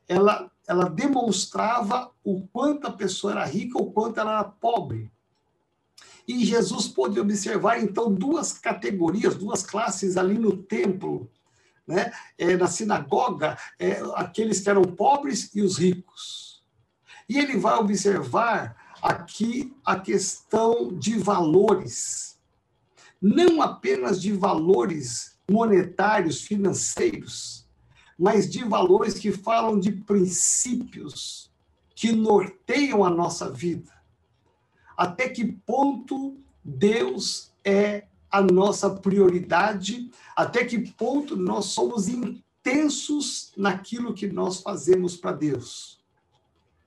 ela, ela demonstrava o quanto a pessoa era rica ou quanto ela era pobre. E Jesus pôde observar, então, duas categorias, duas classes ali no templo né? É, na sinagoga, é, aqueles que eram pobres e os ricos. E ele vai observar aqui a questão de valores, não apenas de valores monetários, financeiros, mas de valores que falam de princípios que norteiam a nossa vida. Até que ponto Deus é a nossa prioridade, até que ponto nós somos intensos naquilo que nós fazemos para Deus.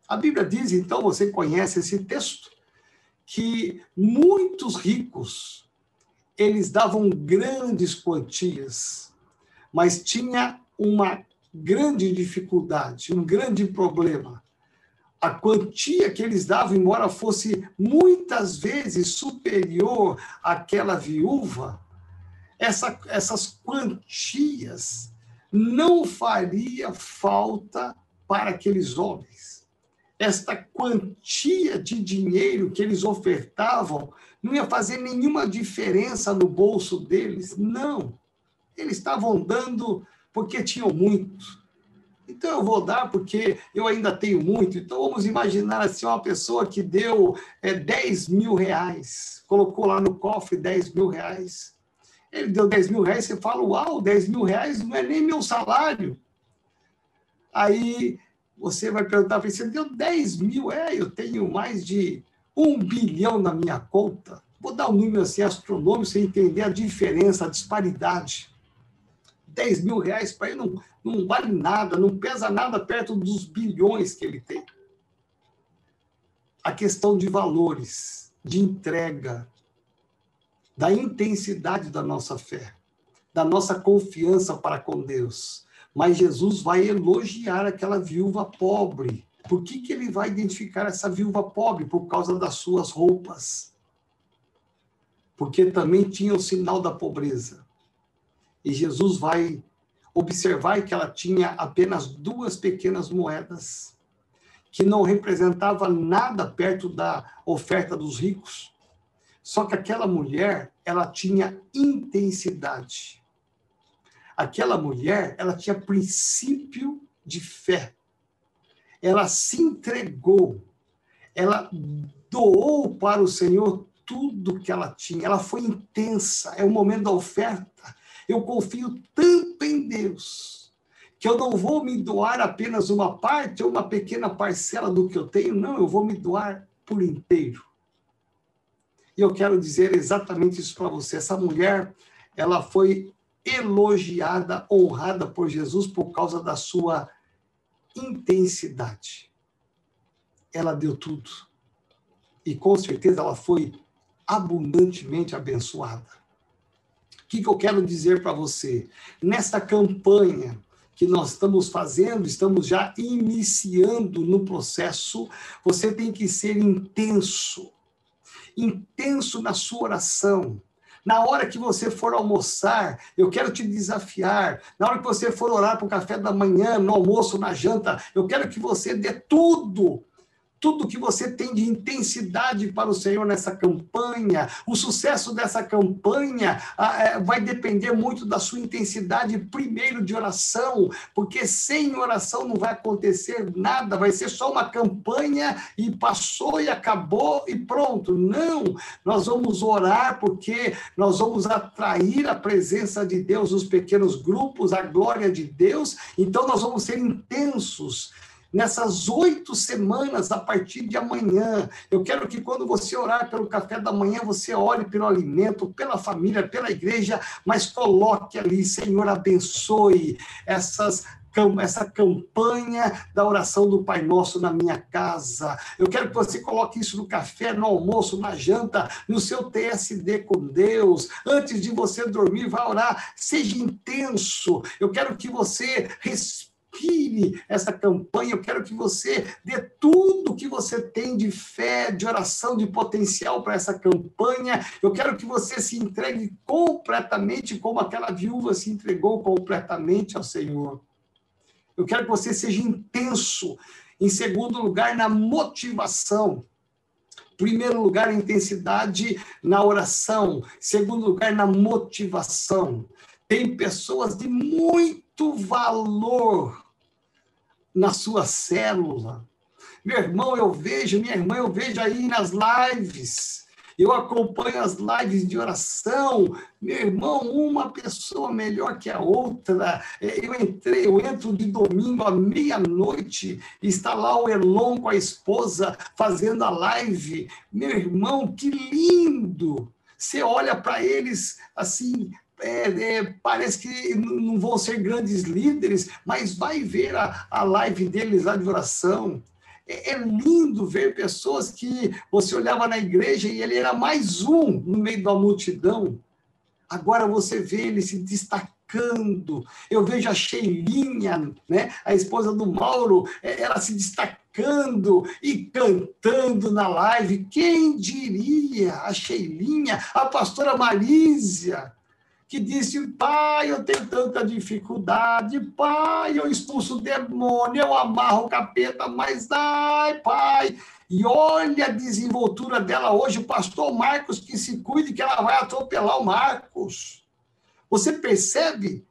A Bíblia diz, então, você conhece esse texto, que muitos ricos, eles davam grandes quantias, mas tinha uma grande dificuldade, um grande problema a quantia que eles davam, embora fosse muitas vezes superior àquela viúva, essa, essas quantias não faria falta para aqueles homens. Esta quantia de dinheiro que eles ofertavam não ia fazer nenhuma diferença no bolso deles, não. Eles estavam dando porque tinham muito então eu vou dar porque eu ainda tenho muito. Então vamos imaginar assim uma pessoa que deu é, 10 mil reais, colocou lá no cofre 10 mil reais. Ele deu 10 mil reais, você fala, uau, 10 mil reais não é nem meu salário. Aí você vai perguntar para ele, você deu 10 mil? É, eu tenho mais de um bilhão na minha conta. Vou dar um número assim astronômico, você entender a diferença, a disparidade. 10 mil reais para ele não, não vale nada, não pesa nada perto dos bilhões que ele tem. A questão de valores, de entrega, da intensidade da nossa fé, da nossa confiança para com Deus. Mas Jesus vai elogiar aquela viúva pobre, Por que, que ele vai identificar essa viúva pobre? Por causa das suas roupas. Porque também tinha o sinal da pobreza. E Jesus vai observar que ela tinha apenas duas pequenas moedas, que não representava nada perto da oferta dos ricos. Só que aquela mulher, ela tinha intensidade. Aquela mulher, ela tinha princípio de fé. Ela se entregou. Ela doou para o Senhor tudo que ela tinha. Ela foi intensa. É o momento da oferta. Eu confio tanto em Deus que eu não vou me doar apenas uma parte ou uma pequena parcela do que eu tenho, não, eu vou me doar por inteiro. E eu quero dizer exatamente isso para você. Essa mulher, ela foi elogiada, honrada por Jesus por causa da sua intensidade. Ela deu tudo. E com certeza ela foi abundantemente abençoada. Que, que eu quero dizer para você? Nessa campanha que nós estamos fazendo, estamos já iniciando no processo, você tem que ser intenso intenso na sua oração. Na hora que você for almoçar, eu quero te desafiar. Na hora que você for orar para o café da manhã, no almoço, na janta, eu quero que você dê tudo tudo que você tem de intensidade para o Senhor nessa campanha. O sucesso dessa campanha ah, é, vai depender muito da sua intensidade, primeiro, de oração, porque sem oração não vai acontecer nada, vai ser só uma campanha e passou e acabou e pronto. Não, nós vamos orar porque nós vamos atrair a presença de Deus nos pequenos grupos, a glória de Deus, então nós vamos ser intensos nessas oito semanas a partir de amanhã. Eu quero que quando você orar pelo café da manhã, você ore pelo alimento, pela família, pela igreja, mas coloque ali, Senhor, abençoe essas essa campanha da oração do Pai Nosso na minha casa. Eu quero que você coloque isso no café, no almoço, na janta, no seu TSD com Deus. Antes de você dormir, vá orar. Seja intenso. Eu quero que você respire inspire essa campanha. Eu quero que você dê tudo que você tem de fé, de oração, de potencial para essa campanha. Eu quero que você se entregue completamente, como aquela viúva se entregou completamente ao Senhor. Eu quero que você seja intenso. Em segundo lugar, na motivação. Primeiro lugar, intensidade na oração. Segundo lugar, na motivação. Tem pessoas de muito valor na sua célula. Meu irmão, eu vejo, minha irmã, eu vejo aí nas lives. Eu acompanho as lives de oração. Meu irmão, uma pessoa melhor que a outra. Eu entrei, eu entro de domingo à meia-noite, está lá o Elon com a esposa fazendo a live. Meu irmão, que lindo! Você olha para eles assim, é, é, parece que não vão ser grandes líderes, mas vai ver a, a live deles lá de oração. É, é, lindo ver pessoas que você olhava na igreja e ele era mais um no meio da multidão. Agora você vê ele se destacando. Eu vejo a Sheilinha, né, a esposa do Mauro, é, ela se destacando e cantando na live. Quem diria? A Sheilinha, a pastora Marísia que disse: Pai, eu tenho tanta dificuldade, Pai, eu expulso o demônio, eu amarro o capeta, mas ai, Pai. E olha a desenvoltura dela hoje, o pastor Marcos, que se cuide, que ela vai atropelar o Marcos. Você percebe?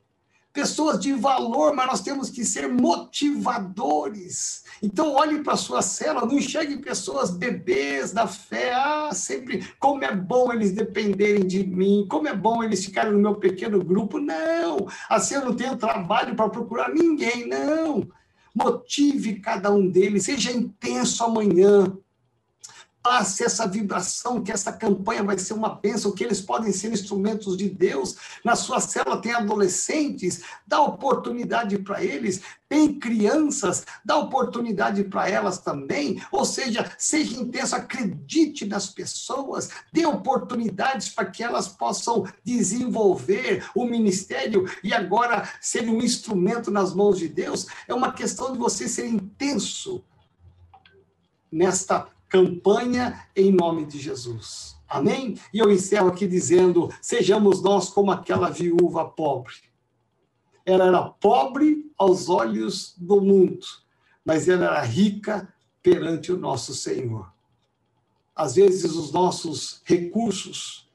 Pessoas de valor, mas nós temos que ser motivadores. Então, olhe para a sua cela, não enxergue pessoas bebês da fé. Ah, sempre, como é bom eles dependerem de mim, como é bom eles ficarem no meu pequeno grupo. Não, assim eu não tenho trabalho para procurar ninguém, não. Motive cada um deles, seja intenso amanhã passe essa vibração, que essa campanha vai ser uma bênção, que eles podem ser instrumentos de Deus. Na sua célula tem adolescentes, dá oportunidade para eles, tem crianças, dá oportunidade para elas também. Ou seja, seja intenso, acredite nas pessoas, dê oportunidades para que elas possam desenvolver o ministério e agora ser um instrumento nas mãos de Deus. É uma questão de você ser intenso nesta campanha em nome de Jesus. Amém? E eu encerro aqui dizendo: sejamos nós como aquela viúva pobre. Ela era pobre aos olhos do mundo, mas ela era rica perante o nosso Senhor. Às vezes, os nossos recursos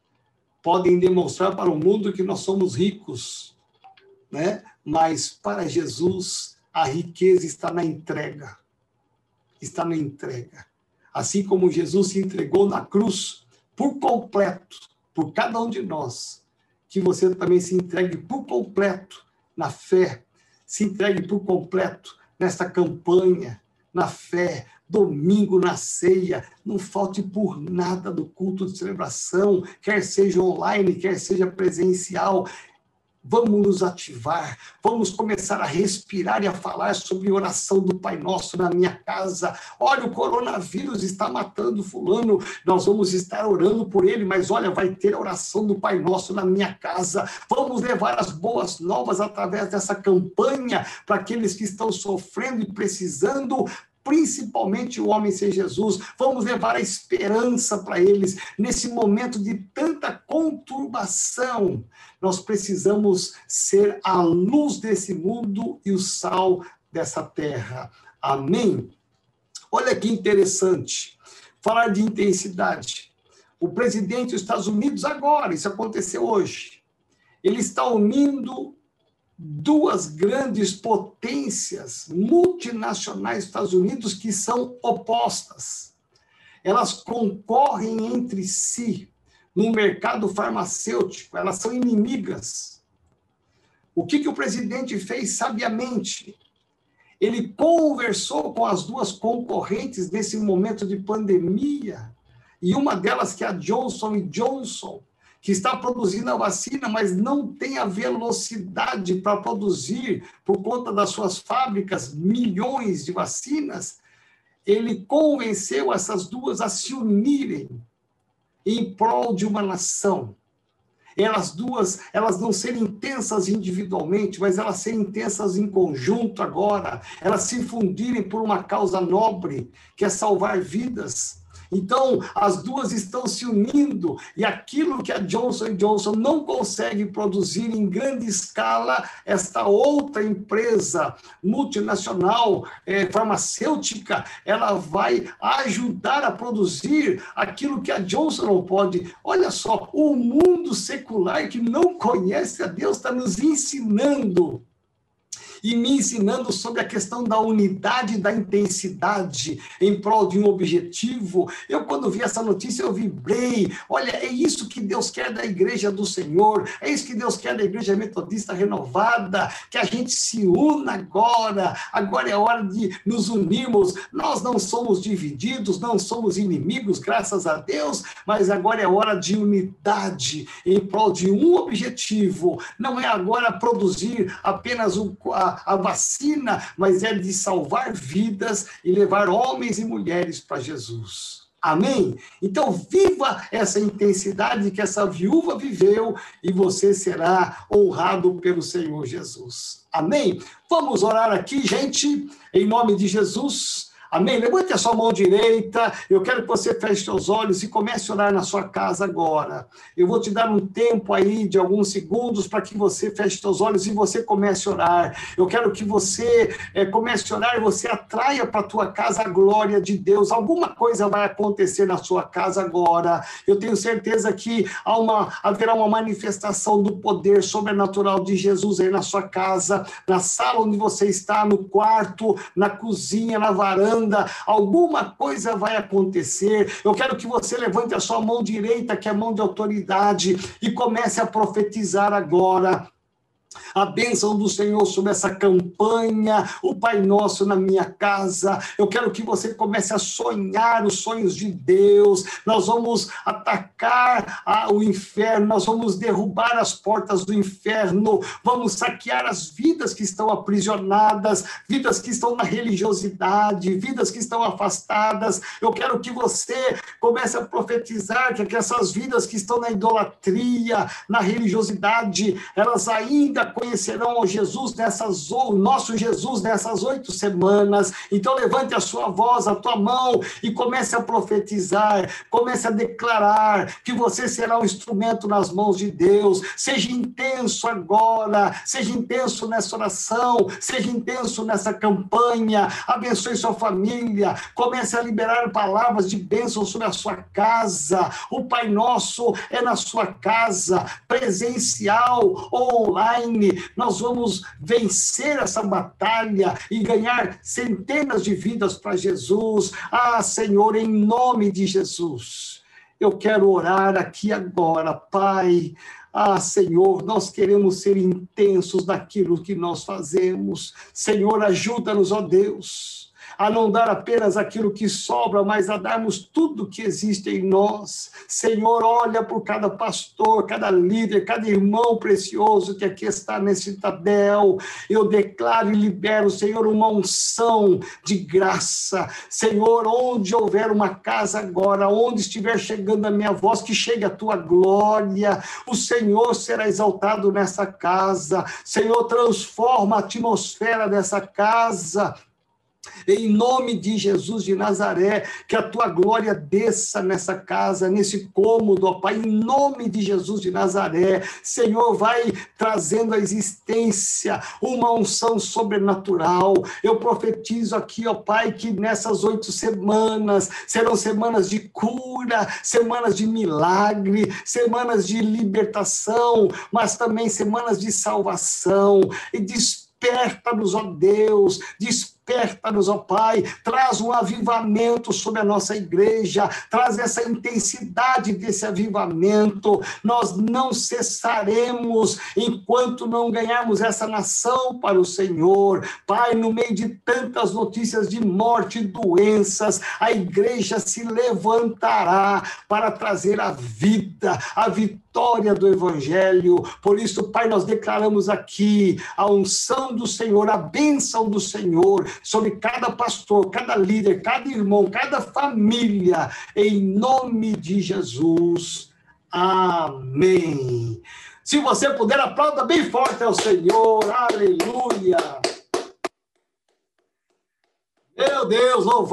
podem demonstrar para o mundo que nós somos ricos, né? mas para Jesus, a riqueza está na entrega. Está na entrega. Assim como Jesus se entregou na cruz por completo, por cada um de nós, que você também se entregue por completo na fé, se entregue por completo nesta campanha, na fé, domingo na ceia, não falte por nada do culto de celebração, quer seja online, quer seja presencial. Vamos nos ativar, vamos começar a respirar e a falar sobre oração do Pai Nosso na minha casa. Olha, o coronavírus está matando Fulano, nós vamos estar orando por ele, mas olha, vai ter a oração do Pai Nosso na minha casa. Vamos levar as boas novas através dessa campanha para aqueles que estão sofrendo e precisando principalmente o homem sem Jesus. Vamos levar a esperança para eles nesse momento de tanta conturbação. Nós precisamos ser a luz desse mundo e o sal dessa terra. Amém? Olha que interessante. Falar de intensidade. O presidente dos Estados Unidos, agora, isso aconteceu hoje, ele está unindo duas grandes potências multinacionais dos Estados Unidos que são opostas. Elas concorrem entre si no mercado farmacêutico, elas são inimigas. O que, que o presidente fez sabiamente? Ele conversou com as duas concorrentes nesse momento de pandemia, e uma delas, que é a Johnson Johnson, que está produzindo a vacina, mas não tem a velocidade para produzir, por conta das suas fábricas, milhões de vacinas, ele convenceu essas duas a se unirem em prol de uma nação. Elas duas, elas não serem intensas individualmente, mas elas serem intensas em conjunto agora, elas se fundirem por uma causa nobre, que é salvar vidas então, as duas estão se unindo e aquilo que a Johnson Johnson não consegue produzir em grande escala, esta outra empresa multinacional é, farmacêutica, ela vai ajudar a produzir aquilo que a Johnson não pode. Olha só, o mundo secular que não conhece a Deus está nos ensinando e me ensinando sobre a questão da unidade da intensidade em prol de um objetivo. Eu, quando vi essa notícia, eu vibrei. Olha, é isso que Deus quer da igreja do Senhor, é isso que Deus quer da igreja metodista renovada, que a gente se una agora. Agora é hora de nos unirmos. Nós não somos divididos, não somos inimigos, graças a Deus, mas agora é hora de unidade em prol de um objetivo. Não é agora produzir apenas o, a, a, vacina, mas é de salvar vidas e levar homens e mulheres para Jesus. Amém? Então, viva essa intensidade que essa viúva viveu e você será honrado pelo Senhor Jesus. Amém? Vamos orar aqui, gente, em nome de Jesus. Amém? Levante a sua mão direita. Eu quero que você feche seus olhos e comece a orar na sua casa agora. Eu vou te dar um tempo aí de alguns segundos para que você feche seus olhos e você comece a orar. Eu quero que você é, comece a orar e você atraia para a tua casa a glória de Deus. Alguma coisa vai acontecer na sua casa agora. Eu tenho certeza que há uma, haverá uma manifestação do poder sobrenatural de Jesus aí na sua casa, na sala onde você está, no quarto, na cozinha, na varanda alguma coisa vai acontecer. Eu quero que você levante a sua mão direita, que é a mão de autoridade, e comece a profetizar agora a bênção do Senhor sobre essa campanha, o Pai Nosso na minha casa. Eu quero que você comece a sonhar os sonhos de Deus. Nós vamos atacar o inferno, nós vamos derrubar as portas do inferno, vamos saquear as vidas que estão aprisionadas, vidas que estão na religiosidade, vidas que estão afastadas. Eu quero que você comece a profetizar que essas vidas que estão na idolatria, na religiosidade, elas ainda conhecerão o Jesus nessas, o nosso Jesus nessas oito semanas. Então levante a sua voz, a tua mão e comece a profetizar, comece a declarar que você será um instrumento nas mãos de Deus. Seja intenso agora, seja intenso nessa oração, seja intenso nessa campanha. Abençoe sua família, comece a liberar palavras de bênção sobre a sua casa. O Pai Nosso é na sua casa, presencial ou online. Nós vamos vencer essa batalha e ganhar centenas de vidas para Jesus. Ah, Senhor, em nome de Jesus. Eu quero orar aqui agora, Pai. Ah, Senhor, nós queremos ser intensos naquilo que nós fazemos. Senhor, ajuda-nos, ó Deus a não dar apenas aquilo que sobra, mas a darmos tudo que existe em nós. Senhor, olha por cada pastor, cada líder, cada irmão precioso que aqui está nesse tabel. Eu declaro e libero, Senhor, uma unção de graça. Senhor, onde houver uma casa agora, onde estiver chegando a minha voz, que chegue a tua glória. O Senhor será exaltado nessa casa. Senhor, transforma a atmosfera dessa casa em nome de Jesus de Nazaré, que a tua glória desça nessa casa, nesse cômodo, ó Pai, em nome de Jesus de Nazaré. Senhor, vai trazendo à existência uma unção sobrenatural. Eu profetizo aqui, ó Pai, que nessas oito semanas serão semanas de cura, semanas de milagre, semanas de libertação, mas também semanas de salvação. E desperta-nos, ó Deus, desperta Desperta-nos, ó Pai, traz um avivamento sobre a nossa igreja, traz essa intensidade desse avivamento. Nós não cessaremos enquanto não ganharmos essa nação para o Senhor. Pai, no meio de tantas notícias de morte e doenças, a igreja se levantará para trazer a vida, a vitória do Evangelho. Por isso, Pai, nós declaramos aqui a unção do Senhor, a bênção do Senhor sobre cada pastor, cada líder, cada irmão, cada família, em nome de Jesus. Amém. Se você puder, aplauda bem forte ao Senhor. Aleluia. Meu Deus, louvado.